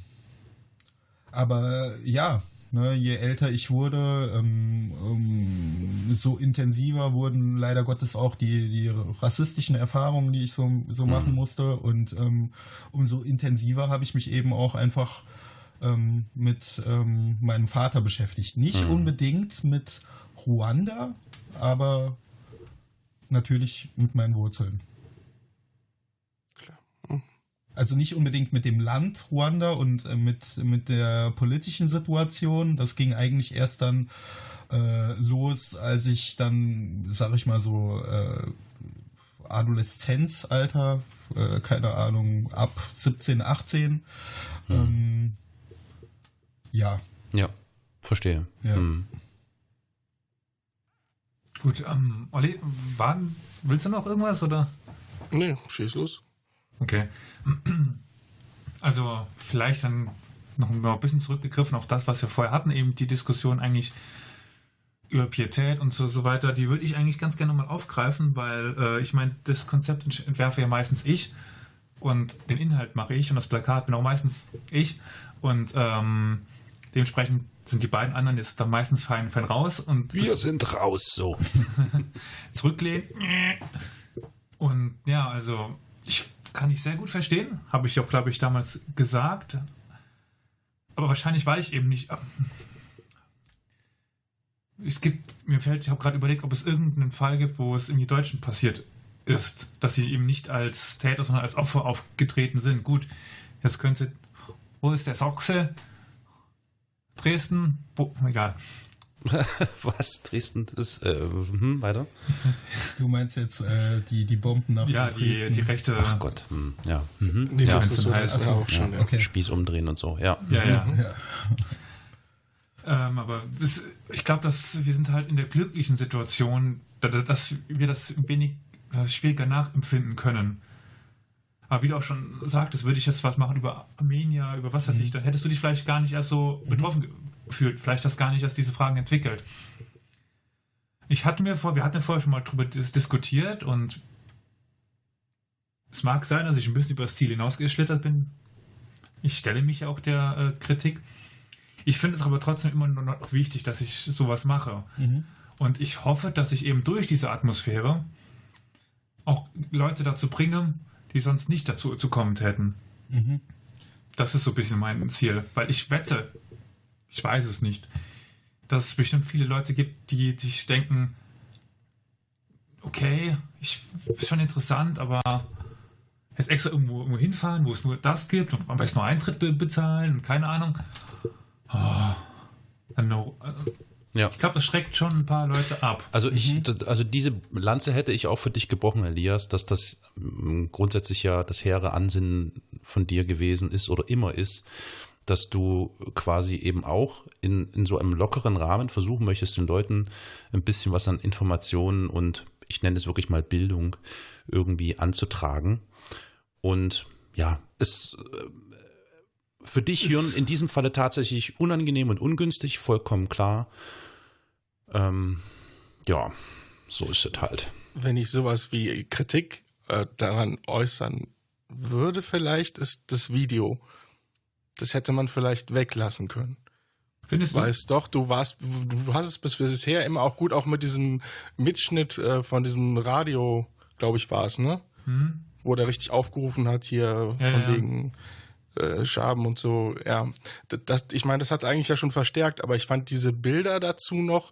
aber ja, ne, je älter ich wurde, ähm, ähm, so intensiver wurden leider Gottes auch die, die rassistischen Erfahrungen, die ich so, so machen musste. Und ähm, umso intensiver habe ich mich eben auch einfach ähm, mit ähm, meinem Vater beschäftigt. Nicht unbedingt mit Ruanda, aber natürlich mit meinen Wurzeln. Hm. Also nicht unbedingt mit dem Land Ruanda und äh, mit, mit der politischen Situation. Das ging eigentlich erst dann äh, los, als ich dann, sag ich mal so, äh, Adoleszenzalter, äh, keine Ahnung, ab 17, 18. Ähm, ja, Ja, Verstehe. Ja. Hm. Gut, ähm, Olli, waren, willst du noch irgendwas oder? Nee, schieß los. Okay. Also vielleicht dann noch ein bisschen zurückgegriffen auf das, was wir vorher hatten, eben die Diskussion eigentlich über Pietät und so, so weiter, die würde ich eigentlich ganz gerne mal aufgreifen, weil äh, ich meine, das Konzept ent- entwerfe ja meistens ich und den Inhalt mache ich und das Plakat bin auch meistens ich und ähm, dementsprechend sind die beiden anderen jetzt dann meistens fein, fein raus und Wir sind raus, so. *laughs* zurücklehnen. Und ja, also ich kann ich sehr gut verstehen, habe ich auch, glaube ich, damals gesagt. Aber wahrscheinlich war ich eben nicht. Es gibt, mir fällt, ich habe gerade überlegt, ob es irgendeinen Fall gibt, wo es in die Deutschen passiert ist, dass sie eben nicht als Täter, sondern als Opfer aufgetreten sind. Gut, jetzt könnte, wo ist der Sachse? Dresden? Wo, egal. *laughs* Was? Dresden ist, äh, hm, weiter? Du meinst jetzt äh, die, die Bomben nach Ja, die, Dresden? die rechte. Ach Gott, hm, ja. Mhm. Die ja. Diskussion heißt- Achso, auch schon. ja. Ja. okay. Spieß umdrehen und so, ja. Ja, ja. Ja. Ähm, aber ich glaube, dass wir sind halt in der glücklichen Situation, da- da- dass wir das ein wenig äh, schwieriger nachempfinden können. Aber wie du auch schon sagtest, würde ich jetzt was machen über Armenier, über was weiß ich, dann hättest du dich vielleicht gar nicht erst so betroffen ge- gefühlt, vielleicht hast gar nicht erst diese Fragen entwickelt. Ich hatte mir vor, wir hatten ja vorher schon mal drüber dis diskutiert und es mag sein, dass ich ein bisschen über das Ziel hinausgeschlittert bin. Ich stelle mich auch der äh, Kritik. Ich finde es aber trotzdem immer noch wichtig, dass ich sowas mache. Mhm. Und ich hoffe, dass ich eben durch diese Atmosphäre auch Leute dazu bringe, die sonst nicht dazu zu kommen hätten. Mhm. Das ist so ein bisschen mein Ziel. Weil ich wette, ich weiß es nicht, dass es bestimmt viele Leute gibt, die sich denken, okay, ich, ist schon interessant, aber jetzt extra irgendwo, irgendwo hinfahren, wo es nur das gibt und am besten nur Eintritt be bezahlen und keine Ahnung. Oh, no. Ja. Ich glaube, das schreckt schon ein paar Leute ab. Also ich, d- also diese Lanze hätte ich auch für dich gebrochen, Elias, dass das grundsätzlich ja das hehre Ansinnen von dir gewesen ist oder immer ist, dass du quasi eben auch in, in so einem lockeren Rahmen versuchen möchtest, den Leuten ein bisschen was an Informationen und ich nenne es wirklich mal Bildung irgendwie anzutragen. Und ja, es äh, für dich, Jörn, in diesem Falle tatsächlich unangenehm und ungünstig, vollkommen klar. Ähm, ja, so ist es halt. Wenn ich sowas wie Kritik äh, daran äußern würde, vielleicht ist das Video. Das hätte man vielleicht weglassen können. Findest du? Weißt doch, du warst, du hast es bis bisher immer auch gut, auch mit diesem Mitschnitt äh, von diesem Radio, glaube ich, war es, ne? Hm? Wo der richtig aufgerufen hat hier Ja, von ja. wegen äh, Schaben und so. Ja, das, ich meine, das hat eigentlich ja schon verstärkt, aber ich fand diese Bilder dazu noch,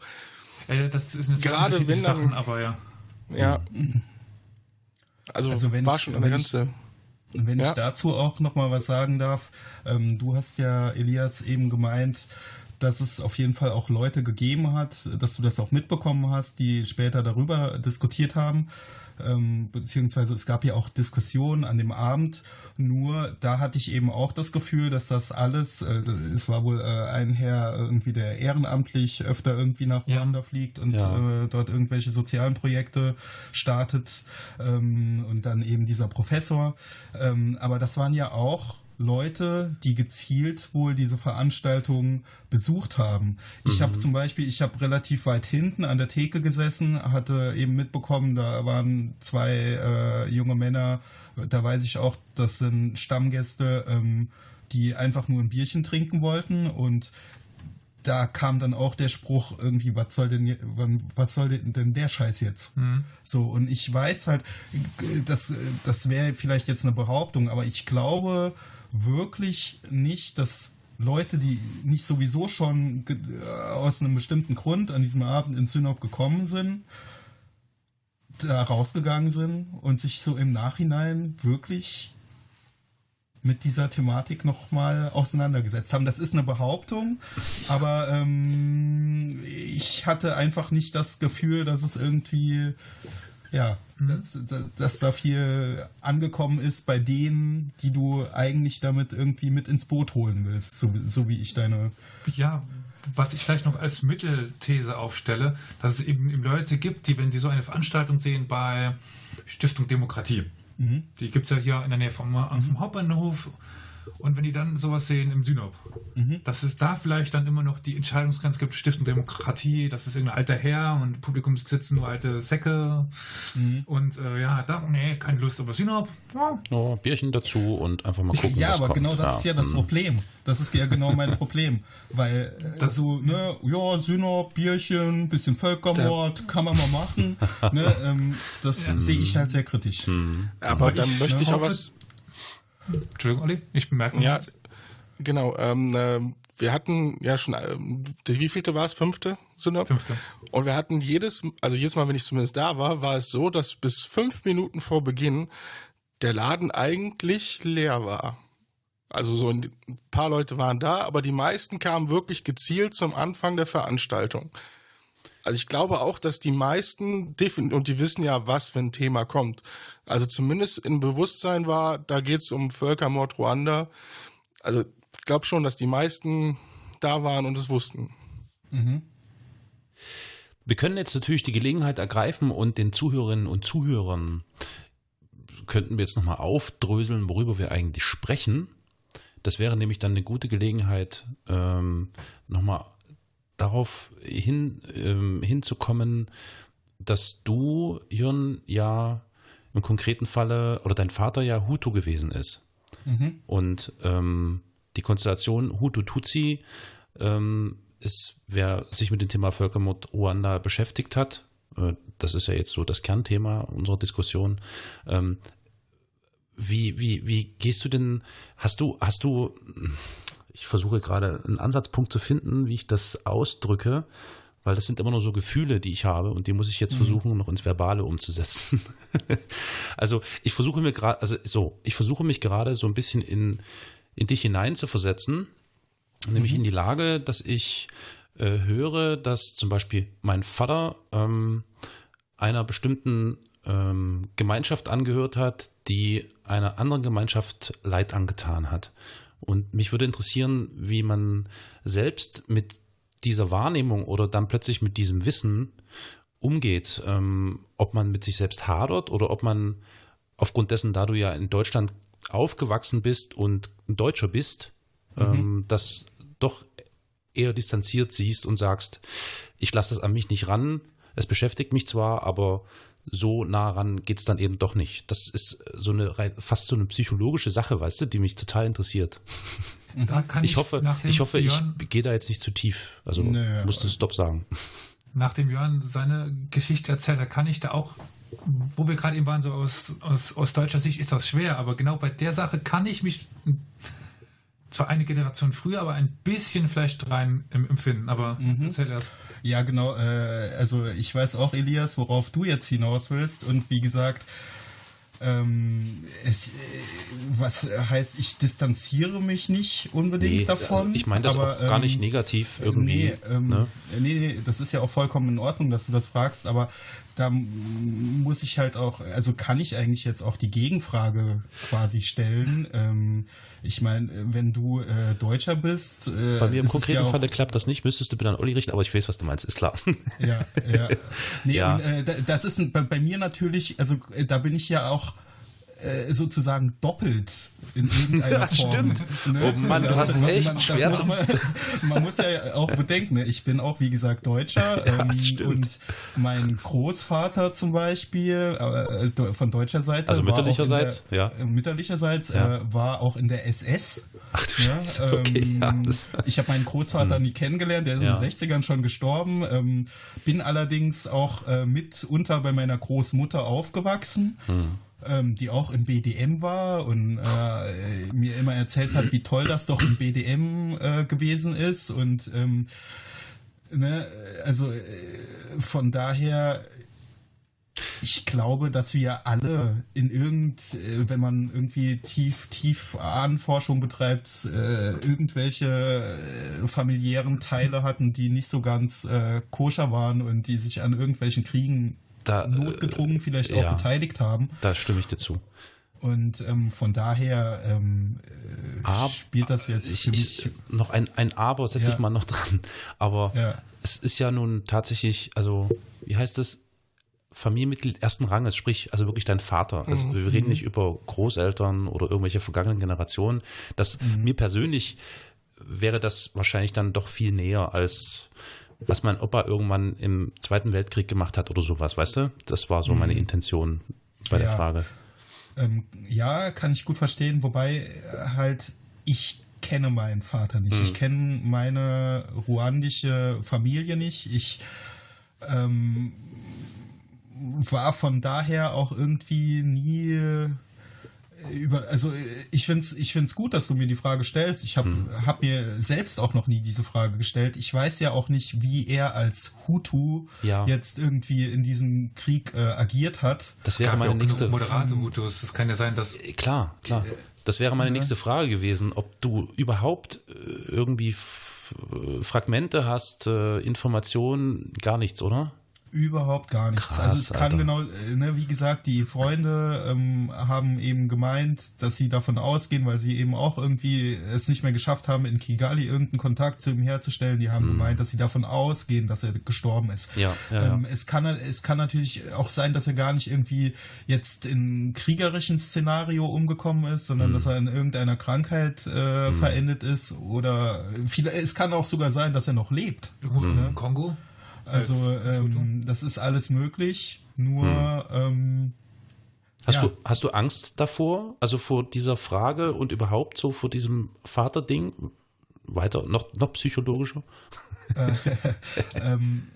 Äh, das ist eine Gerade wenn dann- Sachen, aber ja. ja. Also, Also wenn war ich- schon an der wenn Ja. ich dazu auch noch mal was sagen darf, ähm, du hast ja, Elias, eben gemeint, dass es auf jeden Fall auch Leute gegeben hat, dass du das auch mitbekommen hast, die später darüber diskutiert haben. Ähm, beziehungsweise es gab ja auch Diskussionen an dem Abend. Nur da hatte ich eben auch das Gefühl, dass das alles, äh, es war wohl äh, ein Herr irgendwie, der ehrenamtlich öfter irgendwie nach Ja. Ruanda fliegt und Ja. äh, dort irgendwelche sozialen Projekte startet ähm, und dann eben dieser Professor. Ähm, aber das waren ja auch Leute, die gezielt wohl diese Veranstaltungen besucht haben. Ich habe zum Beispiel, ich habe relativ weit hinten an der Theke gesessen, hatte eben mitbekommen, da waren zwei äh, junge Männer, da weiß ich auch, das sind Stammgäste, ähm, die einfach nur ein Bierchen trinken wollten und da kam dann auch der Spruch irgendwie, was soll denn, was soll denn denn der Scheiß jetzt? So, und ich weiß halt, das, das wäre vielleicht jetzt eine Behauptung, aber ich glaube wirklich nicht, dass Leute, die nicht sowieso schon ge- aus einem bestimmten Grund an diesem Abend in Synop gekommen sind, da rausgegangen sind und sich so im Nachhinein wirklich mit dieser Thematik nochmal auseinandergesetzt haben. Das ist eine Behauptung, aber ähm, ich hatte einfach nicht das Gefühl, dass es irgendwie, ja, dass, dass, dass da viel angekommen ist bei denen, die du eigentlich damit irgendwie mit ins Boot holen willst, so, so wie ich deine. Ja, was ich vielleicht noch als Mittelthese aufstelle, dass es eben, eben Leute gibt, die, wenn sie so eine Veranstaltung sehen bei Stiftung Demokratie, mhm. die gibt es ja hier in der Nähe vom, mhm. vom Hauptbahnhof und wenn die dann sowas sehen im Synop, mhm. dass es da vielleicht dann immer noch die Entscheidungsgrenze gibt, Stiftung Demokratie, das ist irgendein alter Herr und im Publikum sitzen nur alte Säcke mhm. und äh, ja, da, nee, keine Lust, aber Synop, ja. Oh, Bierchen dazu und einfach mal gucken. Ja, aber kommt. genau das ja. ist ja das mhm. Problem. Das ist ja genau mein Problem. Weil äh, das so, ne, ja, Synop, Bierchen, bisschen Völkermord, kann man mal machen. ne, ähm, das *laughs* ja. sehe ich halt sehr kritisch. Mhm. Aber, aber dann ich, möchte ne, ich auch was Entschuldigung, Olli, ich bemerke Ja, genau. Ähm, äh, wir hatten ja schon, äh, wie vielte war es? Fünfte Synop? Fünfte. Und wir hatten jedes, also jedes Mal, wenn ich zumindest da war, war es so, dass bis fünf Minuten vor Beginn der Laden eigentlich leer war. Also so ein paar Leute waren da, aber die meisten kamen wirklich gezielt zum Anfang der Veranstaltung. Also ich glaube auch, dass die meisten, und die wissen ja, was für ein Thema kommt. Also zumindest im Bewusstsein war, da geht es um Völkermord Ruanda. Also ich glaube schon, dass die meisten da waren und es wussten. Mhm. Wir können jetzt natürlich die Gelegenheit ergreifen und den Zuhörerinnen und Zuhörern könnten wir jetzt nochmal aufdröseln, worüber wir eigentlich sprechen. Das wäre nämlich dann eine gute Gelegenheit, ähm, nochmal darauf hin, ähm, hinzukommen, dass du, Jörn, ja im konkreten Falle oder dein Vater ja Hutu gewesen ist. Mhm. Und ähm, die Konstellation Hutu-Tutsi ähm, ist, wer sich mit dem Thema Völkermord Ruanda beschäftigt hat, äh, das ist ja jetzt so das Kernthema unserer Diskussion. Ähm, wie, wie, wie gehst du denn, hast du, hast du, ich versuche gerade einen Ansatzpunkt zu finden, wie ich das ausdrücke, weil das sind immer nur so Gefühle, die ich habe und die muss ich jetzt mhm. versuchen, noch ins Verbale umzusetzen. *laughs* also ich versuche mir gerade, also so, ich versuche mich gerade so ein bisschen in, in dich hinein zu versetzen, nämlich mhm. in die Lage, dass ich äh, höre, dass zum Beispiel mein Vater ähm, einer bestimmten ähm, Gemeinschaft angehört hat, die einer anderen Gemeinschaft Leid angetan hat. Und mich würde interessieren, wie man selbst mit dieser Wahrnehmung oder dann plötzlich mit diesem Wissen umgeht. Ähm, ob man mit sich selbst hadert oder ob man aufgrund dessen, da du ja in Deutschland aufgewachsen bist und ein Deutscher bist, mhm. ähm, das doch eher distanziert siehst und sagst, ich lasse das an mich nicht ran. Es beschäftigt mich zwar, aber so nah ran geht es dann eben doch nicht. Das ist so eine fast so eine psychologische Sache, weißt du, die mich total interessiert. ich, ich, hoffe, ich hoffe, ich gehe da jetzt nicht zu tief. Also nee, musst du Stopp sagen. Nachdem Jörn seine Geschichte erzählt, da kann ich da auch, wo wir gerade eben waren, so aus, aus, aus deutscher Sicht ist das schwer, aber genau bei der Sache kann ich mich zwar eine Generation früher, aber ein bisschen vielleicht rein im Empfinden. Aber mhm. erzähl erst. Ja, genau. Äh, also ich weiß auch, Elias, worauf du jetzt hinaus willst. Und wie gesagt, ähm, es, äh, was heißt, ich distanziere mich nicht unbedingt nee, davon. Ich meine das aber, auch gar nicht ähm, negativ irgendwie. Nee, ähm, ne? nee, nee, das ist ja auch vollkommen in Ordnung, dass du das fragst, aber da muss ich halt auch, also kann ich eigentlich jetzt auch die Gegenfrage quasi stellen. Ähm, ich meine, wenn du äh, Deutscher bist. Äh, Bei mir im konkreten ja Falle klappt das nicht, müsstest du bitte an Olli richten, aber ich weiß, was du meinst, ist klar. Ja, ja. *laughs* Nee, ja. Und, äh, das ist bei, bei mir natürlich, also äh, da bin ich ja auch äh, sozusagen doppelt in irgendeiner ja, *laughs* Form. Stimmt. Ne? Oh Mann, du hast man, echt man, schwer muss man, *laughs* man, muss ja auch bedenken, ne? ich bin auch, wie gesagt, Deutscher *laughs* ja, ähm, und mein Großvater zum Beispiel äh, von deutscher Seite, also mütterlicherseits, der, ja, äh, mütterlicherseits ja. äh, war auch in der SS. Ach du ja, Scheiße, okay, ähm, ja, ich habe meinen Großvater hm. nie kennengelernt, der ist in den 60ern schon gestorben, ähm, bin allerdings auch äh, mitunter bei meiner Großmutter aufgewachsen. Hm ähm, die auch im BDM war und äh, mir immer erzählt hat, wie toll das doch im BDM äh, gewesen ist. Und ähm, ne, also äh, von daher ich glaube, dass wir alle in irgend, äh, wenn man irgendwie tief, tief Ahnenforschung betreibt, äh, irgendwelche äh, familiären Teile hatten, die nicht so ganz koscher waren und die sich an irgendwelchen Kriegen da, notgedrungen vielleicht auch ja, beteiligt haben. Da stimme ich dir zu. Und ähm, von daher ähm, äh, Aber spielt das jetzt ich, ich, noch ein, ein Aber setze Ja. ich mal noch dran. Aber Ja. es ist ja nun tatsächlich, also wie heißt es? Familienmitglied ersten Ranges, sprich, also wirklich dein Vater. Also wir reden nicht über Großeltern oder irgendwelche vergangenen Generationen. Das mir persönlich wäre das wahrscheinlich dann doch viel näher als was mein Opa irgendwann im Zweiten Weltkrieg gemacht hat oder sowas, weißt du? Das war so meine Intention bei der Ja. Frage. Ähm, ja, kann ich gut verstehen, wobei äh, halt ich kenne meinen Vater nicht. Ich kenne meine ruandische Familie nicht. Ich ähm, war von daher auch irgendwie nie über, also äh, ich find's, ich find's gut, dass du mir die Frage stellst. Ich habe hab mir selbst auch noch nie diese Frage gestellt. Ich weiß ja auch nicht, wie er als Hutu Ja. jetzt irgendwie in diesem Krieg äh, agiert hat. Das wäre Gab ja meine nächste moderate Hutus. Das kann ja sein, dass Äh, Klar, klar. Das wäre meine nächste Frage gewesen, ob du überhaupt äh, irgendwie F äh, Fragmente hast, äh, Informationen, gar nichts, oder? Überhaupt gar nichts. Krass, also es kann Alter. genau, äh, ne, wie gesagt, die Freunde ähm, haben eben gemeint, dass sie davon ausgehen, weil sie eben auch irgendwie es nicht mehr geschafft haben, in Kigali irgendeinen Kontakt zu ihm herzustellen. Die haben gemeint, dass sie davon ausgehen, dass er gestorben ist. Mhm. Ja, ja, ähm, ja. Es kann es kann natürlich auch sein, dass er gar nicht irgendwie jetzt in kriegerischen Szenario umgekommen ist, sondern Mhm. dass er in irgendeiner Krankheit äh, verendet ist oder viele, es kann auch sogar sein, dass er noch lebt. irgendwo Mhm. im Kongo. Also ähm, das ist alles möglich, nur ähm, Hast, Ja. du, hast du Angst davor? Also vor dieser Frage und überhaupt so vor diesem Vaterding? Weiter, noch, noch psychologischer? *laughs* ähm,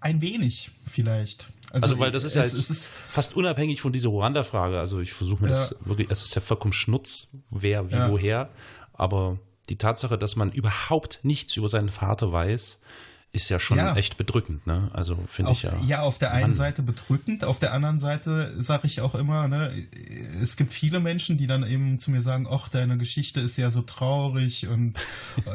ein wenig vielleicht. Also, weil das ist ja es, ist, fast unabhängig von dieser Ruanda-Frage. Also ich versuche mir das Ja. wirklich, es ist ja vollkommen Schnutz, wer, wie, Ja. woher. Aber die Tatsache, dass man überhaupt nichts über seinen Vater weiß, ist ja schon Ja. echt bedrückend. Ne? Also finde ich ja. ja, auf der einen Mann. Seite bedrückend, auf der anderen Seite sage ich auch immer, ne, es gibt viele Menschen, die dann eben zu mir sagen, ach, deine Geschichte ist ja so traurig und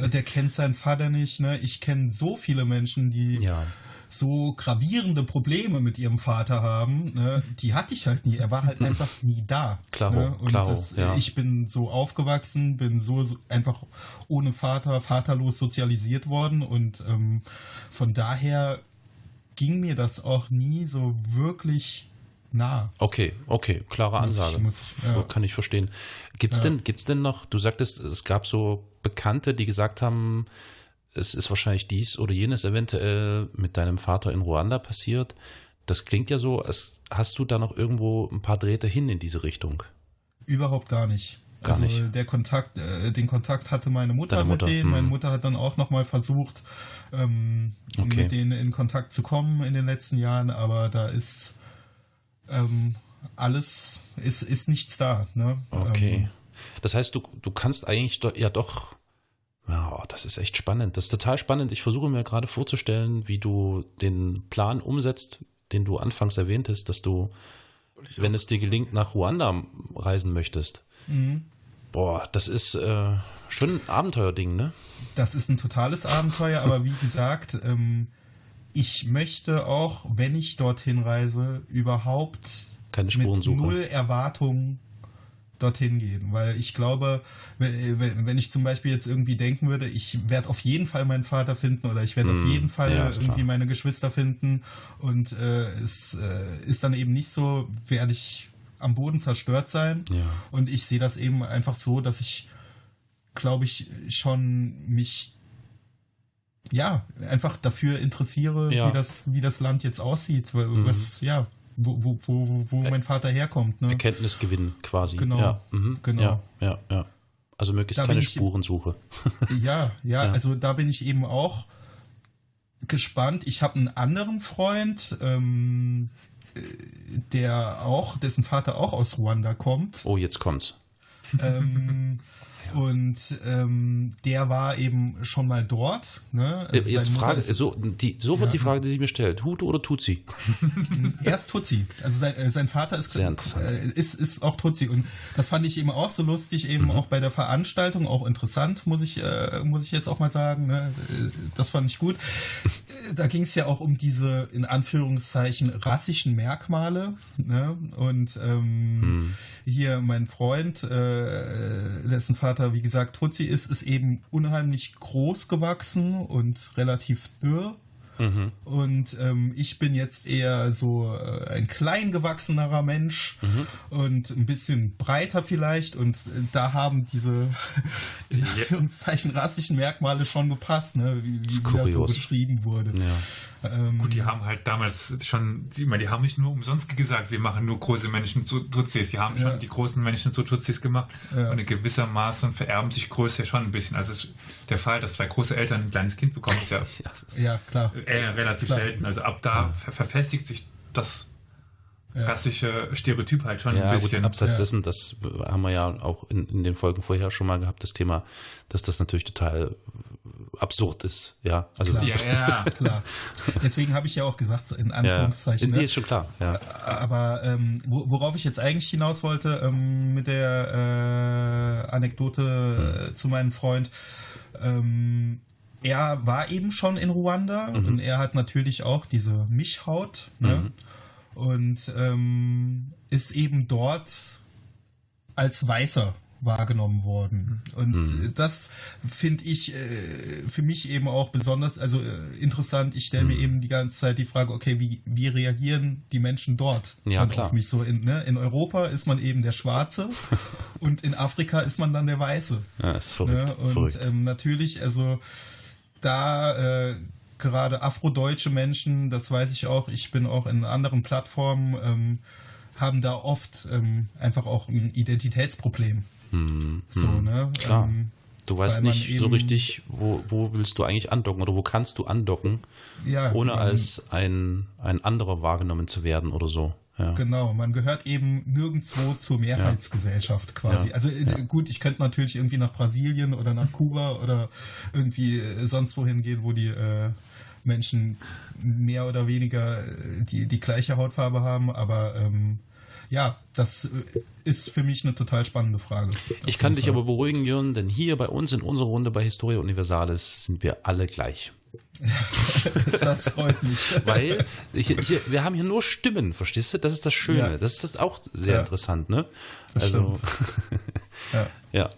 äh, der kennt seinen Vater nicht. Ne? Ich kenne so viele Menschen, die Ja. So gravierende Probleme mit ihrem Vater haben, ne, die hatte ich halt nie. Er war halt *laughs* einfach nie da. Klaro, ne? Und klaro, das, ja. ich bin so aufgewachsen, bin so, so einfach ohne Vater, vaterlos sozialisiert worden und ähm, von daher ging mir das auch nie so wirklich nah. Okay, okay, klare Muss ich- Ansage. muss ich- so ja. kann ich verstehen. Gibt's denn, gibt's denn noch, du sagtest, es gab so Bekannte, die gesagt haben, es ist wahrscheinlich dies oder jenes eventuell mit deinem Vater in Ruanda passiert. Das klingt ja so, als hast du da noch irgendwo ein paar Drähte hin in diese Richtung. Überhaupt gar nicht. Gar also nicht. der Kontakt, äh, den Kontakt hatte meine Mutter, Mutter, mit denen. Meine hm. Mutter hat dann auch nochmal versucht, ähm, Okay. mit denen in Kontakt zu kommen in den letzten Jahren, aber da ist ähm, alles, ist, ist nichts da. Ne? Okay. Ähm, Das heißt, du, du kannst eigentlich doch, ja doch, ja, das ist echt spannend. Das ist total spannend. Ich versuche mir gerade vorzustellen, wie du den Plan umsetzt, den du anfangs erwähntest, dass du, wenn es dir gelingt, nach Ruanda reisen möchtest. mhm. Boah, das ist äh, schon ein Abenteuerding, ne? Das ist ein totales Abenteuer, aber wie gesagt, *laughs* ähm, ich möchte auch, wenn ich dorthin reise, überhaupt Keine mit null Erwartungen dorthin gehen. Weil ich glaube, wenn ich zum Beispiel jetzt irgendwie denken würde, ich werde auf jeden Fall meinen Vater finden oder ich werde auf Hm, jeden Fall ja, irgendwie klar. meine Geschwister finden und äh, es äh, ist dann eben nicht so, werde ich am Boden zerstört sein. Ja. Und ich sehe das eben einfach so, dass ich, glaube ich, schon mich ja einfach dafür interessiere, Ja. Mhm. wie das wie das Land jetzt aussieht, weil- was ja wo wo wo, wo mein Vater herkommt. Ne? Erkenntnisgewinn quasi. Genau, Ja, mhm. genau. ja, ja, ja. Also möglichst Da keine ich- Spurensuche. *laughs* Ja, ja, Ja. also da bin ich eben auch gespannt. Ich habe einen anderen Freund, ähm, äh, der auch, dessen Vater auch aus Ruanda kommt. Oh, jetzt kommt's. Ähm, *laughs* Und ähm, der war eben schon mal dort. Ne? Also jetzt Frage, ist- so, die, sofort Ja. die Frage, die sie mir stellt. Hutu oder Tutsi? *laughs* Erst Tutsi. Also sein, äh, sein Vater ist, äh, ist, ist auch Tutsi. Und das fand ich eben auch so lustig, eben Mhm. auch bei der Veranstaltung, auch interessant, muss ich, äh, muss ich jetzt auch mal sagen. Ne? Das fand ich gut. Da ging es ja auch um diese in Anführungszeichen rassischen Merkmale. Ne? Und ähm, hm. hier mein Freund, äh, dessen Vater wie gesagt Tutsi ist, ist eben unheimlich groß gewachsen und relativ dürr. Mhm. Und ähm, ich bin jetzt eher so äh, ein klein gewachsenerer Mensch mhm. und ein bisschen breiter vielleicht. Und äh, da haben diese *laughs* in Anführungszeichen rassischen Merkmale schon gepasst, ne? wie, wie das, das so beschrieben wurde. Ja. Ähm, Gut, die haben halt damals schon, ich meine, die haben nicht nur umsonst gesagt, wir machen nur große Menschen zu Tutsis. Die haben schon die großen Menschen zu Tutsis gemacht. Ja. Und in gewissermaßen vererben sich Größe schon ein bisschen. Also der Fall, dass zwei große Eltern ein kleines Kind bekommen, ist ja, *laughs* ja klar. eher relativ klar. selten. Also ab da ver verfestigt sich das klassische Stereotyp halt schon ja, ein bisschen. Gut, abseits ja. dessen, das haben wir ja auch in, in den Folgen vorher schon mal gehabt, das Thema, dass das natürlich total absurd ist. Ja, also klar. *laughs* Ja, ja. klar. Deswegen habe ich ja auch gesagt, in Anführungszeichen. Ja. Nee, ne? ist schon klar. Ja. Aber ähm, worauf ich jetzt eigentlich hinaus wollte ähm, mit der äh, Anekdote hm. zu meinem Freund, ähm, er war eben schon in Ruanda mhm. und er hat natürlich auch diese Mischhaut. Ne? Mhm und ähm, ist eben dort als Weißer wahrgenommen worden. Und mhm. das finde ich äh, für mich eben auch besonders, also äh, interessant. Ich stelle mhm. mir eben die ganze Zeit die Frage, okay, wie, wie reagieren die Menschen dort ja, klar. auf mich so? In, ne? in Europa ist man eben der Schwarze *laughs* und in Afrika ist man dann der Weiße. Ja, ist verrückt. Ne? Und verrückt. Ähm, natürlich, also da äh, gerade afrodeutsche Menschen, das weiß ich auch, ich bin auch in anderen Plattformen, ähm, haben da oft ähm, einfach auch ein Identitätsproblem. Hm, so, hm, ne? Klar. Ähm, du weißt nicht so richtig, wo, wo willst du eigentlich andocken oder wo kannst du andocken, ja, ohne ähm, als ein, ein anderer wahrgenommen zu werden oder so. Ja. Genau, man gehört eben nirgendwo zur Mehrheitsgesellschaft ja. quasi. Ja. Also äh, gut, ich könnte natürlich irgendwie nach Brasilien oder nach Kuba oder irgendwie äh, sonst wohin gehen, wo die äh, Menschen mehr oder weniger äh, die, die gleiche Hautfarbe haben, aber ähm, ja, das äh, ist für mich eine total spannende Frage. Ich kann Fall. dich aber beruhigen, Jörn, denn hier bei uns in unserer Runde bei Historia Universalis sind wir alle gleich. *laughs* das freut mich. Weil hier, hier, wir haben hier nur Stimmen, verstehst du? Das ist das Schöne. Ja. Das ist auch sehr ja. interessant, ne? Das also, *laughs* ja. ja,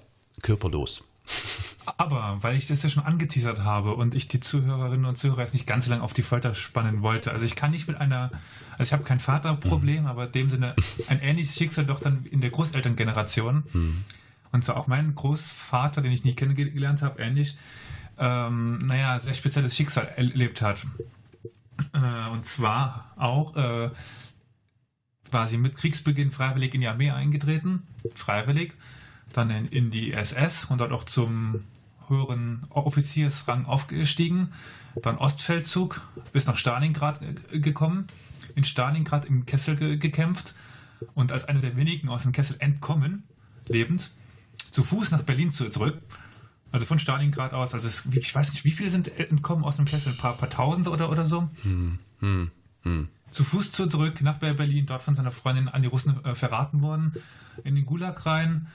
körperlos. Aber weil ich das ja schon angeteasert habe und ich die Zuhörerinnen und Zuhörer jetzt nicht ganz so lange auf die Folter spannen wollte, also ich kann nicht mit einer, also ich habe kein Vaterproblem, mhm. aber in dem Sinne ein ähnliches Schicksal doch dann in der Großelterngeneration. Mhm. Und zwar auch mein Großvater, den ich nie kennengelernt habe, ähnlich, ähm, naja, sehr spezielles Schicksal erlebt hat. Äh, und zwar auch äh, quasi mit Kriegsbeginn freiwillig in die Armee eingetreten, freiwillig, dann in, in die SS und dort auch zum höheren Offiziersrang aufgestiegen, dann Ostfeldzug bis nach Stalingrad gekommen, in Stalingrad im Kessel ge gekämpft und als einer der wenigen aus dem Kessel entkommen, lebend, zu Fuß nach Berlin zurück also von Stalingrad aus, also es, ich weiß nicht, wie viele sind entkommen aus dem Kessel? Ein paar, paar Tausend oder, oder so? Hm, hm, hm. Zu Fuß zurück nach Berlin, dort von seiner Freundin an die Russen äh, verraten worden, in den Gulag rein,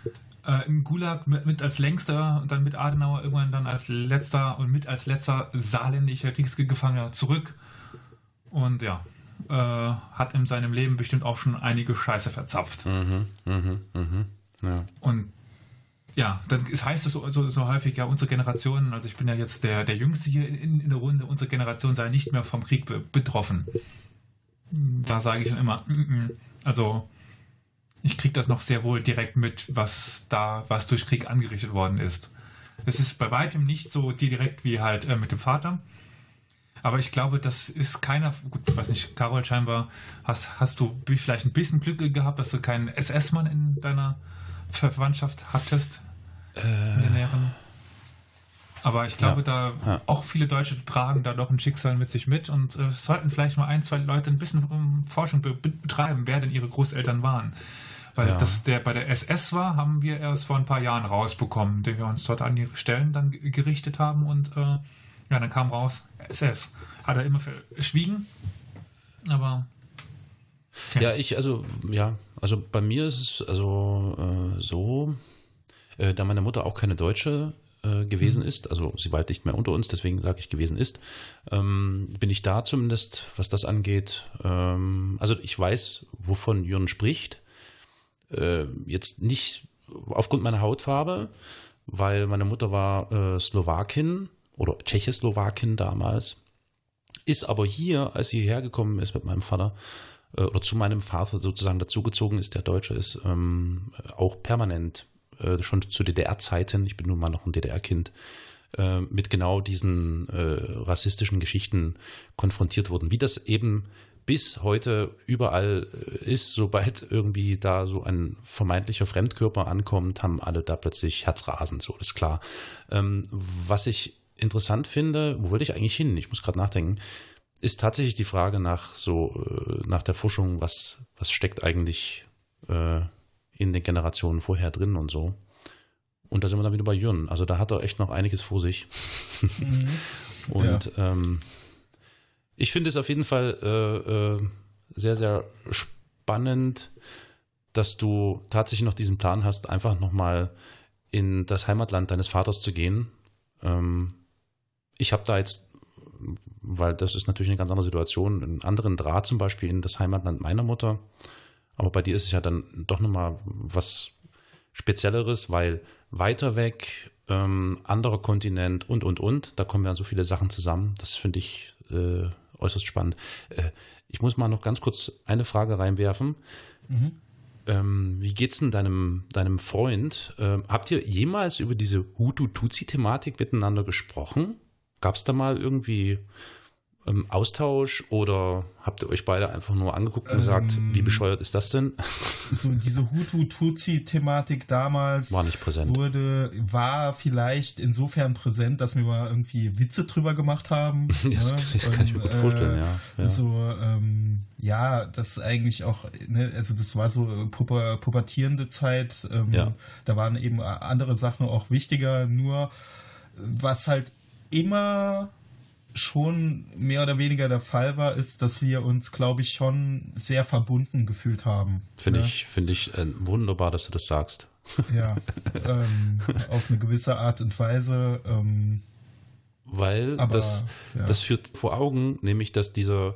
äh, im Gulag mit, mit, als längster und dann mit Adenauer irgendwann dann als letzter und mit als letzter saarländischer Kriegsgefangener zurück. Und ja, äh, hat in seinem Leben bestimmt auch schon einige Scheiße verzapft. Mhm, mh, mh, ja. Und ja, dann heißt es so, so, so, häufig, ja, unsere Generation, also ich bin ja jetzt der, der Jüngste hier in, in der Runde, unsere Generation sei nicht mehr vom Krieg be betroffen. Da sage ich dann immer, mm -mm. also ich kriege das noch sehr wohl direkt mit, was da, was durch Krieg angerichtet worden ist. Es ist bei weitem nicht so direkt wie halt äh, mit dem Vater. Aber ich glaube, das ist keiner, gut, ich weiß nicht, Carol, scheinbar hast, hast du vielleicht ein bisschen Glück gehabt, dass du keinen SS-Mann in deiner Verwandtschaft hattest äh, in der näheren. Aber ich glaube, ja, da ja. auch viele Deutsche tragen da doch ein Schicksal mit sich mit und äh, sollten vielleicht mal ein, zwei Leute ein bisschen um Forschung be betreiben, wer denn ihre Großeltern waren. Weil ja. das der bei der SS war, haben wir erst vor ein paar Jahren rausbekommen, den wir uns dort an ihre Stellen dann gerichtet haben und äh, ja, dann kam raus, SS. Hat er immer verschwiegen, aber ja. ja, ich, also, ja, also bei mir ist es also äh, so, äh, da meine Mutter auch keine Deutsche äh, gewesen ist, also sie war halt nicht mehr unter uns, deswegen sage ich gewesen ist, ähm, bin ich da zumindest, was das angeht. Ähm, also ich weiß, wovon Jürgen spricht. Äh, jetzt nicht aufgrund meiner Hautfarbe, weil meine Mutter war äh, Slowakin oder Tschechoslowakin damals, ist aber hier, als sie hierher gekommen ist mit meinem Vater, äh, oder zu meinem Vater sozusagen dazugezogen ist, der Deutsche ist, ähm, auch permanent äh, schon zu DDR-Zeiten, ich bin nun mal noch ein DDR-Kind, äh, mit genau diesen äh, rassistischen Geschichten konfrontiert wurden. Wie das eben bis heute überall äh, ist, sobald irgendwie da so ein vermeintlicher Fremdkörper ankommt, haben alle da plötzlich Herzrasen, so ist klar. Ähm, was ich interessant finde, wo wollte ich eigentlich hin? Ich muss gerade nachdenken, ist tatsächlich die Frage nach so, äh, nach der Forschung, was, was steckt eigentlich äh, in den Generationen vorher drin und so. Und da sind wir dann wieder bei Jürgen. Also da hat er echt noch einiges vor sich. Mhm. *laughs* und ja. ähm, ich finde es auf jeden Fall äh, äh, sehr, sehr spannend, dass du tatsächlich noch diesen Plan hast, einfach nochmal in das Heimatland deines Vaters zu gehen. Ähm, ich habe da jetzt, weil das ist natürlich eine ganz andere Situation, einen anderen Draht zum Beispiel in das Heimatland meiner Mutter. Aber bei dir ist es ja dann doch nochmal was Spezielleres, weil weiter weg, ähm, anderer Kontinent und, und, und, da kommen ja so viele Sachen zusammen. Das finde ich äh, äußerst spannend. Äh, ich muss mal noch ganz kurz eine Frage reinwerfen. Mhm. Ähm, wie geht's denn deinem, deinem Freund? Ähm, habt ihr jemals über diese Hutu-Tutsi-Thematik miteinander gesprochen? Gab es da mal irgendwie ähm, Austausch oder habt ihr euch beide einfach nur angeguckt und gesagt, ähm, wie bescheuert ist das denn? *laughs* So diese Hutu-Tutsi-Thematik damals war nicht präsent. Wurde, war vielleicht insofern präsent, dass wir mal irgendwie Witze drüber gemacht haben. *laughs* das, ne? das kann und, ich mir gut vorstellen, äh, ja. ja. So, ähm, ja, das eigentlich auch, ne, also das war so puber, pubertierende Zeit. Ähm, ja. Da waren eben andere Sachen auch wichtiger. Nur was halt immer schon mehr oder weniger der Fall war, ist, dass wir uns, glaube ich, schon sehr verbunden gefühlt haben. Finde ne? ich, finde ich äh, wunderbar, dass du das sagst. Ja, *laughs* ähm, auf eine gewisse Art und Weise. Ähm, Weil aber, das, ja. das führt vor Augen, nämlich, dass dieser,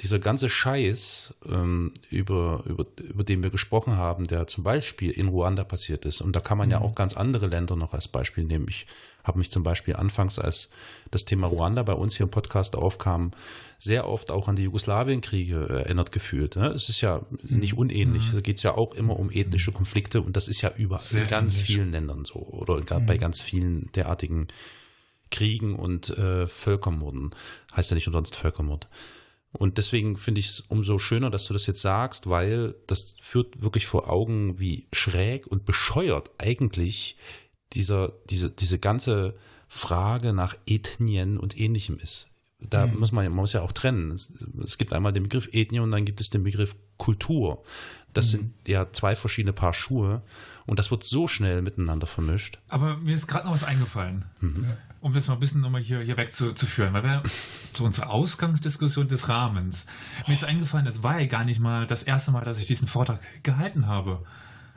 dieser ganze Scheiß, ähm, über, über, über den wir gesprochen haben, der zum Beispiel in Ruanda passiert ist, und da kann man mhm. ja auch ganz andere Länder noch als Beispiel nehmen. Ich habe mich zum Beispiel anfangs, als das Thema Ruanda bei uns hier im Podcast aufkam, sehr oft auch an die Jugoslawienkriege erinnert gefühlt. Ne? Es ist ja nicht mhm. unähnlich. Mhm. Da geht es ja auch immer um ethnische Konflikte und das ist ja überall sehr in ganz ähnlich. vielen Ländern so oder mhm. bei ganz vielen derartigen Kriegen und äh, Völkermorden. Heißt ja nicht umsonst Völkermord. Und deswegen finde ich es umso schöner, dass du das jetzt sagst, weil das führt wirklich vor Augen, wie schräg und bescheuert eigentlich dieser, diese, diese ganze Frage nach Ethnien und ähnlichem ist. Da mhm. muss man, man muss ja auch trennen. Es, es, gibt einmal den Begriff Ethnie und dann gibt es den Begriff Kultur. Das mhm. sind ja zwei verschiedene Paar Schuhe und das wird so schnell miteinander vermischt. Aber mir ist gerade noch was eingefallen, mhm. um das mal ein bisschen nochmal hier, hier wegzuführen, weil wir *laughs* zu unserer Ausgangsdiskussion des Rahmens. Mir ist eingefallen, das war ja gar nicht mal das erste Mal, dass ich diesen Vortrag gehalten habe.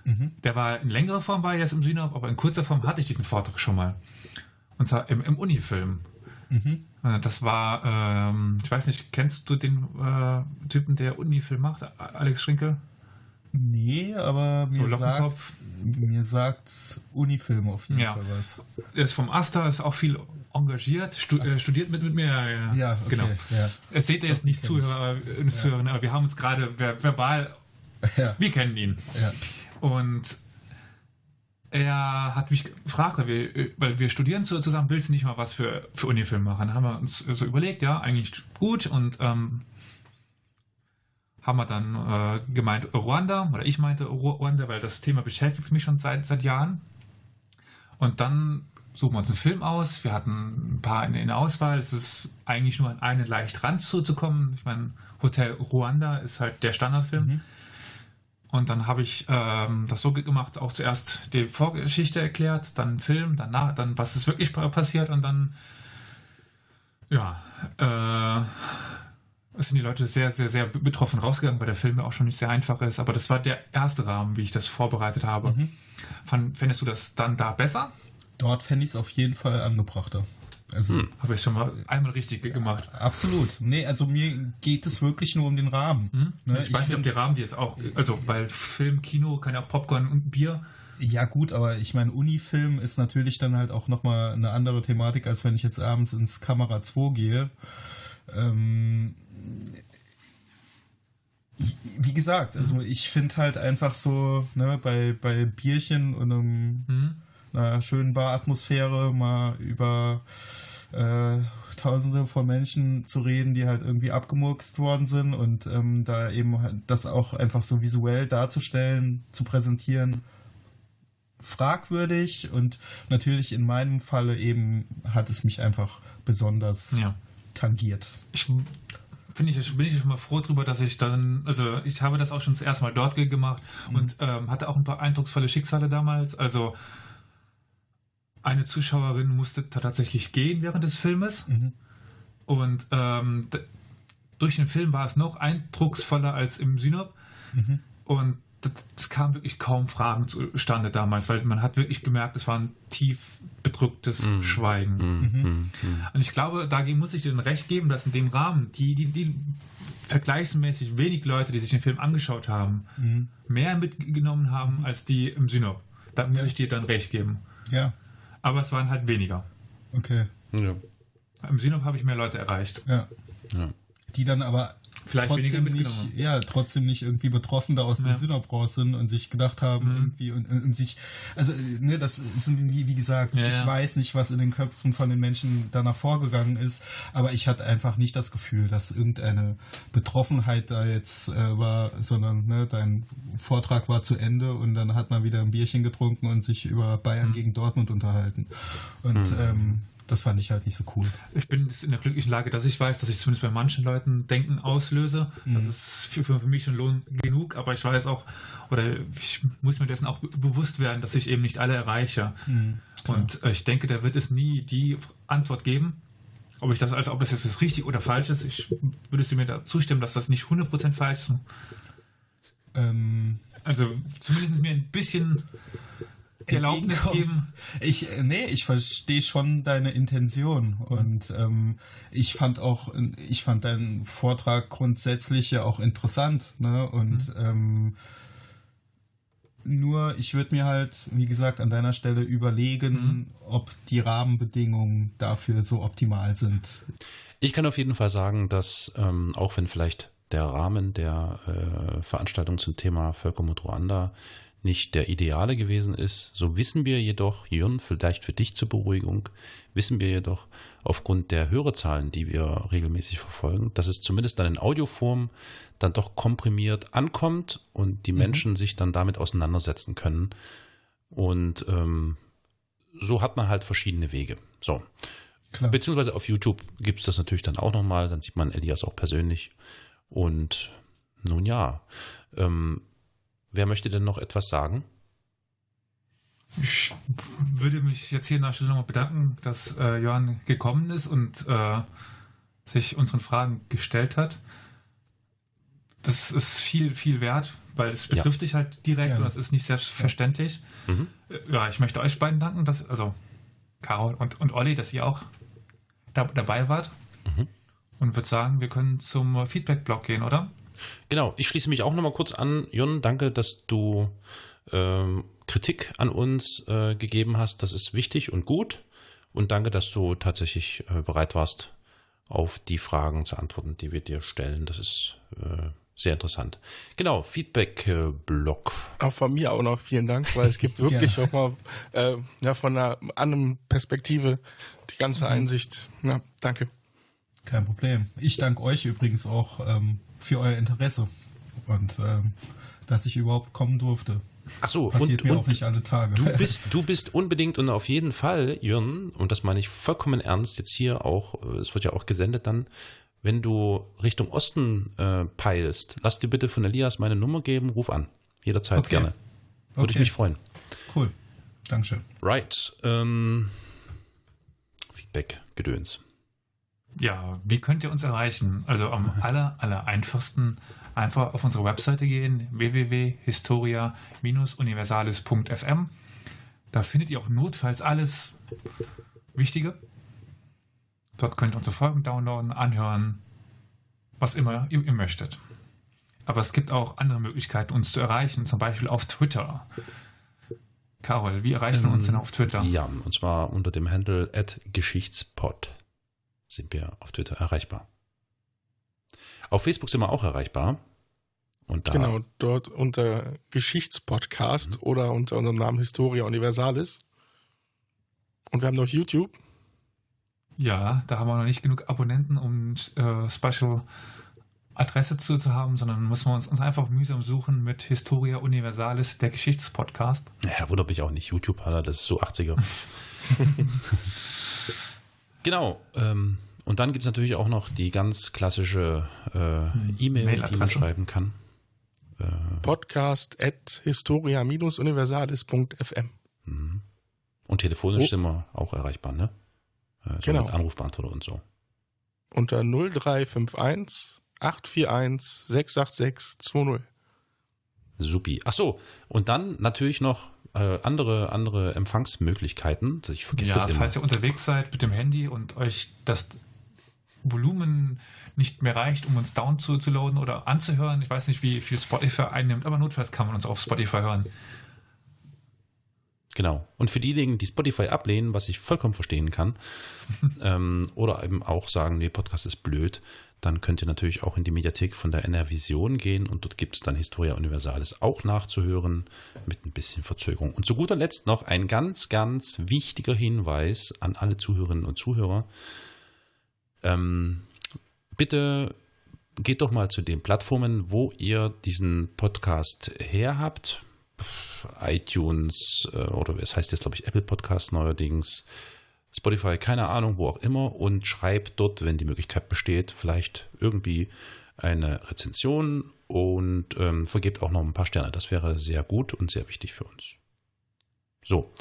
Mhm. Der war in längerer Form war jetzt im Synop, aber in kurzer Form hatte ich diesen Vortrag schon mal. Und zwar im, im Unifilm. Mhm. Äh, das war, ähm, ich weiß nicht, kennst du den äh, Typen, der Unifilm macht, Alex Schrinkel? Nee, aber mir, so sagt, mir sagt Unifilm auf jeden ja. Fall was. Er ist vom Asta, ist auch viel engagiert, stu äh, studiert mit, mit mir. Ja, ja okay, genau. Ja. Es seht ihr jetzt nicht Zuhörer, äh, Zuhörer, aber wir haben uns gerade ver verbal, *laughs* wir kennen ihn. Ja. Und er hat mich gefragt, weil wir, weil wir studieren zusammen, willst du nicht mal was für, für Unifilm machen? Dann haben wir uns so überlegt, ja, eigentlich gut und ähm, haben wir dann äh, gemeint Ruanda, oder ich meinte Ruanda, weil das Thema beschäftigt mich schon seit, seit Jahren. Und dann suchen wir uns einen Film aus. Wir hatten ein paar in, in der Auswahl. Es ist eigentlich nur an einen leicht ranzukommen. Ich meine, Hotel Ruanda ist halt der Standardfilm. Mhm. Und dann habe ich ähm, das so gemacht, auch zuerst die Vorgeschichte erklärt, dann Film, danach, dann was ist wirklich passiert und dann ja, äh, sind die Leute sehr, sehr, sehr betroffen rausgegangen, weil der Film ja auch schon nicht sehr einfach ist. Aber das war der erste Rahmen, wie ich das vorbereitet habe. Mhm. Fand, fändest du das dann da besser? Dort fände ich es auf jeden Fall angebrachter. Also hm. habe ich schon mal einmal richtig gemacht. Absolut. Nee, also mir geht es wirklich nur um den Rahmen. Hm? Ne? Ich, ich, weiß nicht, ob der Rahmen die ist auch, also weil Film, Kino kann ja auch Popcorn und Bier. Ja gut, aber ich meine, Unifilm ist natürlich dann halt auch nochmal eine andere Thematik, als wenn ich jetzt abends ins Kamera 2 gehe. Ähm, wie gesagt, also ich finde halt einfach so, ne, bei, bei Bierchen und einem, mhm. Einer schönen Baratmosphäre mal über äh, Tausende von Menschen zu reden, die halt irgendwie abgemurkst worden sind und ähm, da eben halt das auch einfach so visuell darzustellen, zu präsentieren, fragwürdig und natürlich in meinem Falle eben hat es mich einfach besonders ja. tangiert. Ich finde ich, bin ich schon mal froh drüber, dass ich dann, also ich habe das auch schon das erste Mal dort gemacht mhm. und ähm, hatte auch ein paar eindrucksvolle Schicksale damals. Also eine Zuschauerin musste tatsächlich gehen während des Filmes. Mhm. Und ähm, durch den Film war es noch eindrucksvoller als im Synop. Mhm. Und es kam wirklich kaum Fragen zustande damals, weil man hat wirklich gemerkt, es war ein tief bedrücktes mm. Schweigen. Mm, mm, Und ich glaube, dagegen muss ich dir recht geben, dass in dem Rahmen die, die, die vergleichsmäßig wenig Leute, die sich den Film angeschaut haben, mhm. mehr mitgenommen haben als die im Synop. Da muss ich dir dann recht geben. Ja. Aber es waren halt weniger. Okay. Ja. Im Synop habe ich mehr Leute erreicht. Ja. ja. Die dann aber Vielleicht trotzdem nicht, ja, trotzdem nicht irgendwie betroffen da aus ja. dem Synop raus sind und sich gedacht haben, mhm. irgendwie und, und, sich, also, ne, das ist wie, wie gesagt, ja, ich ja. weiß nicht, was in den Köpfen von den Menschen danach vorgegangen ist, aber ich hatte einfach nicht das Gefühl, dass irgendeine Betroffenheit da jetzt äh, war, sondern ne, dein Vortrag war zu Ende und dann hat man wieder ein Bierchen getrunken und sich über Bayern mhm. gegen Dortmund unterhalten. Und mhm. ähm, das fand ich halt nicht so cool. Ich bin in der glücklichen Lage, dass ich weiß, dass ich zumindest bei manchen Leuten Denken auslöse. Mhm. Das ist für, für, mich schon Lohn genug, aber ich weiß auch, oder ich muss mir dessen auch bewusst werden, dass ich eben nicht alle erreiche. Mhm, Und äh, ich denke, da wird es nie die Antwort geben, ob ich das, als ob das jetzt richtig oder falsch ist. Ich würdest du mir da zustimmen, dass das nicht 100% falsch ist? Ähm, also zumindest mir ein bisschen Erlaubnis geben. Ich, nee, ich verstehe schon deine Intention und ähm, ich fand auch, ich fand deinen Vortrag grundsätzlich ja auch interessant, ne? Und mhm. ähm, nur, ich würde mir halt, wie gesagt, an deiner Stelle überlegen, mhm. ob die Rahmenbedingungen dafür so optimal sind. Ich kann auf jeden Fall sagen, dass ähm, auch wenn vielleicht der Rahmen der äh, Veranstaltung zum Thema Völkermord Ruanda nicht der ideale gewesen ist. So wissen wir jedoch, Jürgen, vielleicht für dich zur Beruhigung, wissen wir jedoch aufgrund der Hörerzahlen, die wir regelmäßig verfolgen, dass es zumindest dann in Audioform dann doch komprimiert ankommt und die mhm. Menschen sich dann damit auseinandersetzen können. Und ähm, so hat man halt verschiedene Wege. So. Klar. Beziehungsweise auf YouTube gibt es das natürlich dann auch nochmal, dann sieht man Elias auch persönlich. Und nun ja, ähm, Wer möchte denn noch etwas sagen? Ich würde mich jetzt hier an der Stelle nochmal bedanken, dass äh, Johann gekommen ist und äh, sich unseren Fragen gestellt hat. Das ist viel, viel wert, weil es betrifft ja. dich halt direkt ja. und das ist nicht selbstverständlich. Mhm. Äh, ja, ich möchte euch beiden danken, dass, also Carol und, und Olli, dass ihr auch da, dabei wart. Mhm. Und würde sagen, wir können zum Feedback-Blog gehen, oder? Genau, ich schließe mich auch nochmal kurz an. Jon, danke, dass du ähm, Kritik an uns äh, gegeben hast. Das ist wichtig und gut. Und danke, dass du tatsächlich äh, bereit warst, auf die Fragen zu antworten, die wir dir stellen. Das ist äh, sehr interessant. Genau, Feedback-Blog. Auch von mir auch noch vielen Dank, weil es gibt *laughs* wirklich ja. auch mal äh, ja, von einer anderen Perspektive die ganze mhm. Einsicht. Ja, danke. Kein Problem. Ich danke euch übrigens auch ähm, für euer Interesse und ähm, dass ich überhaupt kommen durfte. Ach so, passiert und, mir und auch nicht alle Tage. Du *laughs* bist, du bist unbedingt und auf jeden Fall, Jürgen, und das meine ich vollkommen ernst, jetzt hier auch, äh, es wird ja auch gesendet dann, wenn du Richtung Osten äh, peilst, lass dir bitte von Elias meine Nummer geben, ruf an. Jederzeit okay. gerne. Würde okay. ich mich freuen. Cool. Dankeschön. Right. Ähm, Feedback, Gedöns. Ja, wie könnt ihr uns erreichen? Also am aller, aller einfachsten einfach auf unsere Webseite gehen, www.historia-universalis.fm. Da findet ihr auch notfalls alles Wichtige. Dort könnt ihr unsere Folgen downloaden, anhören, was immer ihr, ihr möchtet. Aber es gibt auch andere Möglichkeiten, uns zu erreichen, zum Beispiel auf Twitter. Carol, wie erreichen wir uns denn auf Twitter? Ja, und zwar unter dem Handle Geschichtspod sind wir auf Twitter erreichbar. Auf Facebook sind wir auch erreichbar. Und da Genau, dort unter Geschichtspodcast oder unter unserem Namen Historia Universalis. Und wir haben noch YouTube. Ja, da haben wir noch nicht genug Abonnenten, um äh, Special Adresse zu, zu haben, sondern müssen wir uns, uns einfach mühsam suchen mit Historia Universalis, der Geschichtspodcast. Ja, wundert mich auch nicht. YouTube, Alter, das ist so 80er. *laughs* *laughs* genau. Ähm, und dann gibt es natürlich auch noch die ganz klassische äh, E-Mail, die man schreiben kann. Podcast at historia-universalis.fm. Und telefonisch Oh. sind wir auch erreichbar, ne? Äh, so Genau. Mit Anrufbeantworter und so. Unter 0351 841 686 20. Supi. Ach so, und dann natürlich noch äh, andere, andere Empfangsmöglichkeiten. Ich vergesse Ja, das immer. falls ihr unterwegs seid mit dem Handy und euch das Volumen nicht mehr reicht, um uns down zu, zu loaden oder anzuhören. Ich weiß nicht, wie viel Spotify einnimmt, aber notfalls kann man uns auf Spotify hören. Genau. Und für diejenigen, die Spotify ablehnen, was ich vollkommen verstehen kann, *laughs* ähm, oder eben auch sagen, nee, Podcast ist blöd, dann könnt ihr natürlich auch in die Mediathek von der NR Vision gehen und dort gibt es dann Historia Universalis auch nachzuhören mit ein bisschen Verzögerung. Und zu guter Letzt noch ein ganz, ganz wichtiger Hinweis an alle Zuhörerinnen und Zuhörer. Ähm, bitte geht doch mal zu den Plattformen, wo ihr diesen Podcast her habt. ITunes äh, oder es heißt jetzt, glaube ich, Apple Podcast neuerdings, Spotify, keine Ahnung, wo auch immer und schreibt dort, wenn die Möglichkeit besteht, vielleicht irgendwie eine Rezension und ähm, vergebt auch noch ein paar Sterne. Das wäre sehr gut und sehr wichtig für uns. So,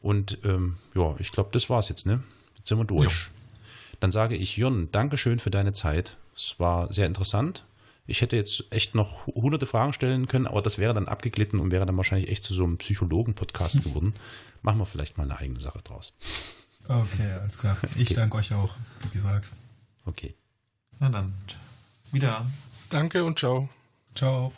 und ähm, ja, ich glaube, das war's jetzt, ne? Jetzt sind wir durch. Dann sage ich, Jon, Dankeschön für deine Zeit. Es war sehr interessant. Ich hätte jetzt echt noch hunderte Fragen stellen können, aber das wäre dann abgeglitten und wäre dann wahrscheinlich echt zu so einem Psychologen-Podcast geworden. *laughs* Machen wir vielleicht mal eine eigene Sache draus. Okay, alles klar. Ich danke euch auch, wie gesagt. Okay. Na dann, wieder. Danke und ciao. Ciao.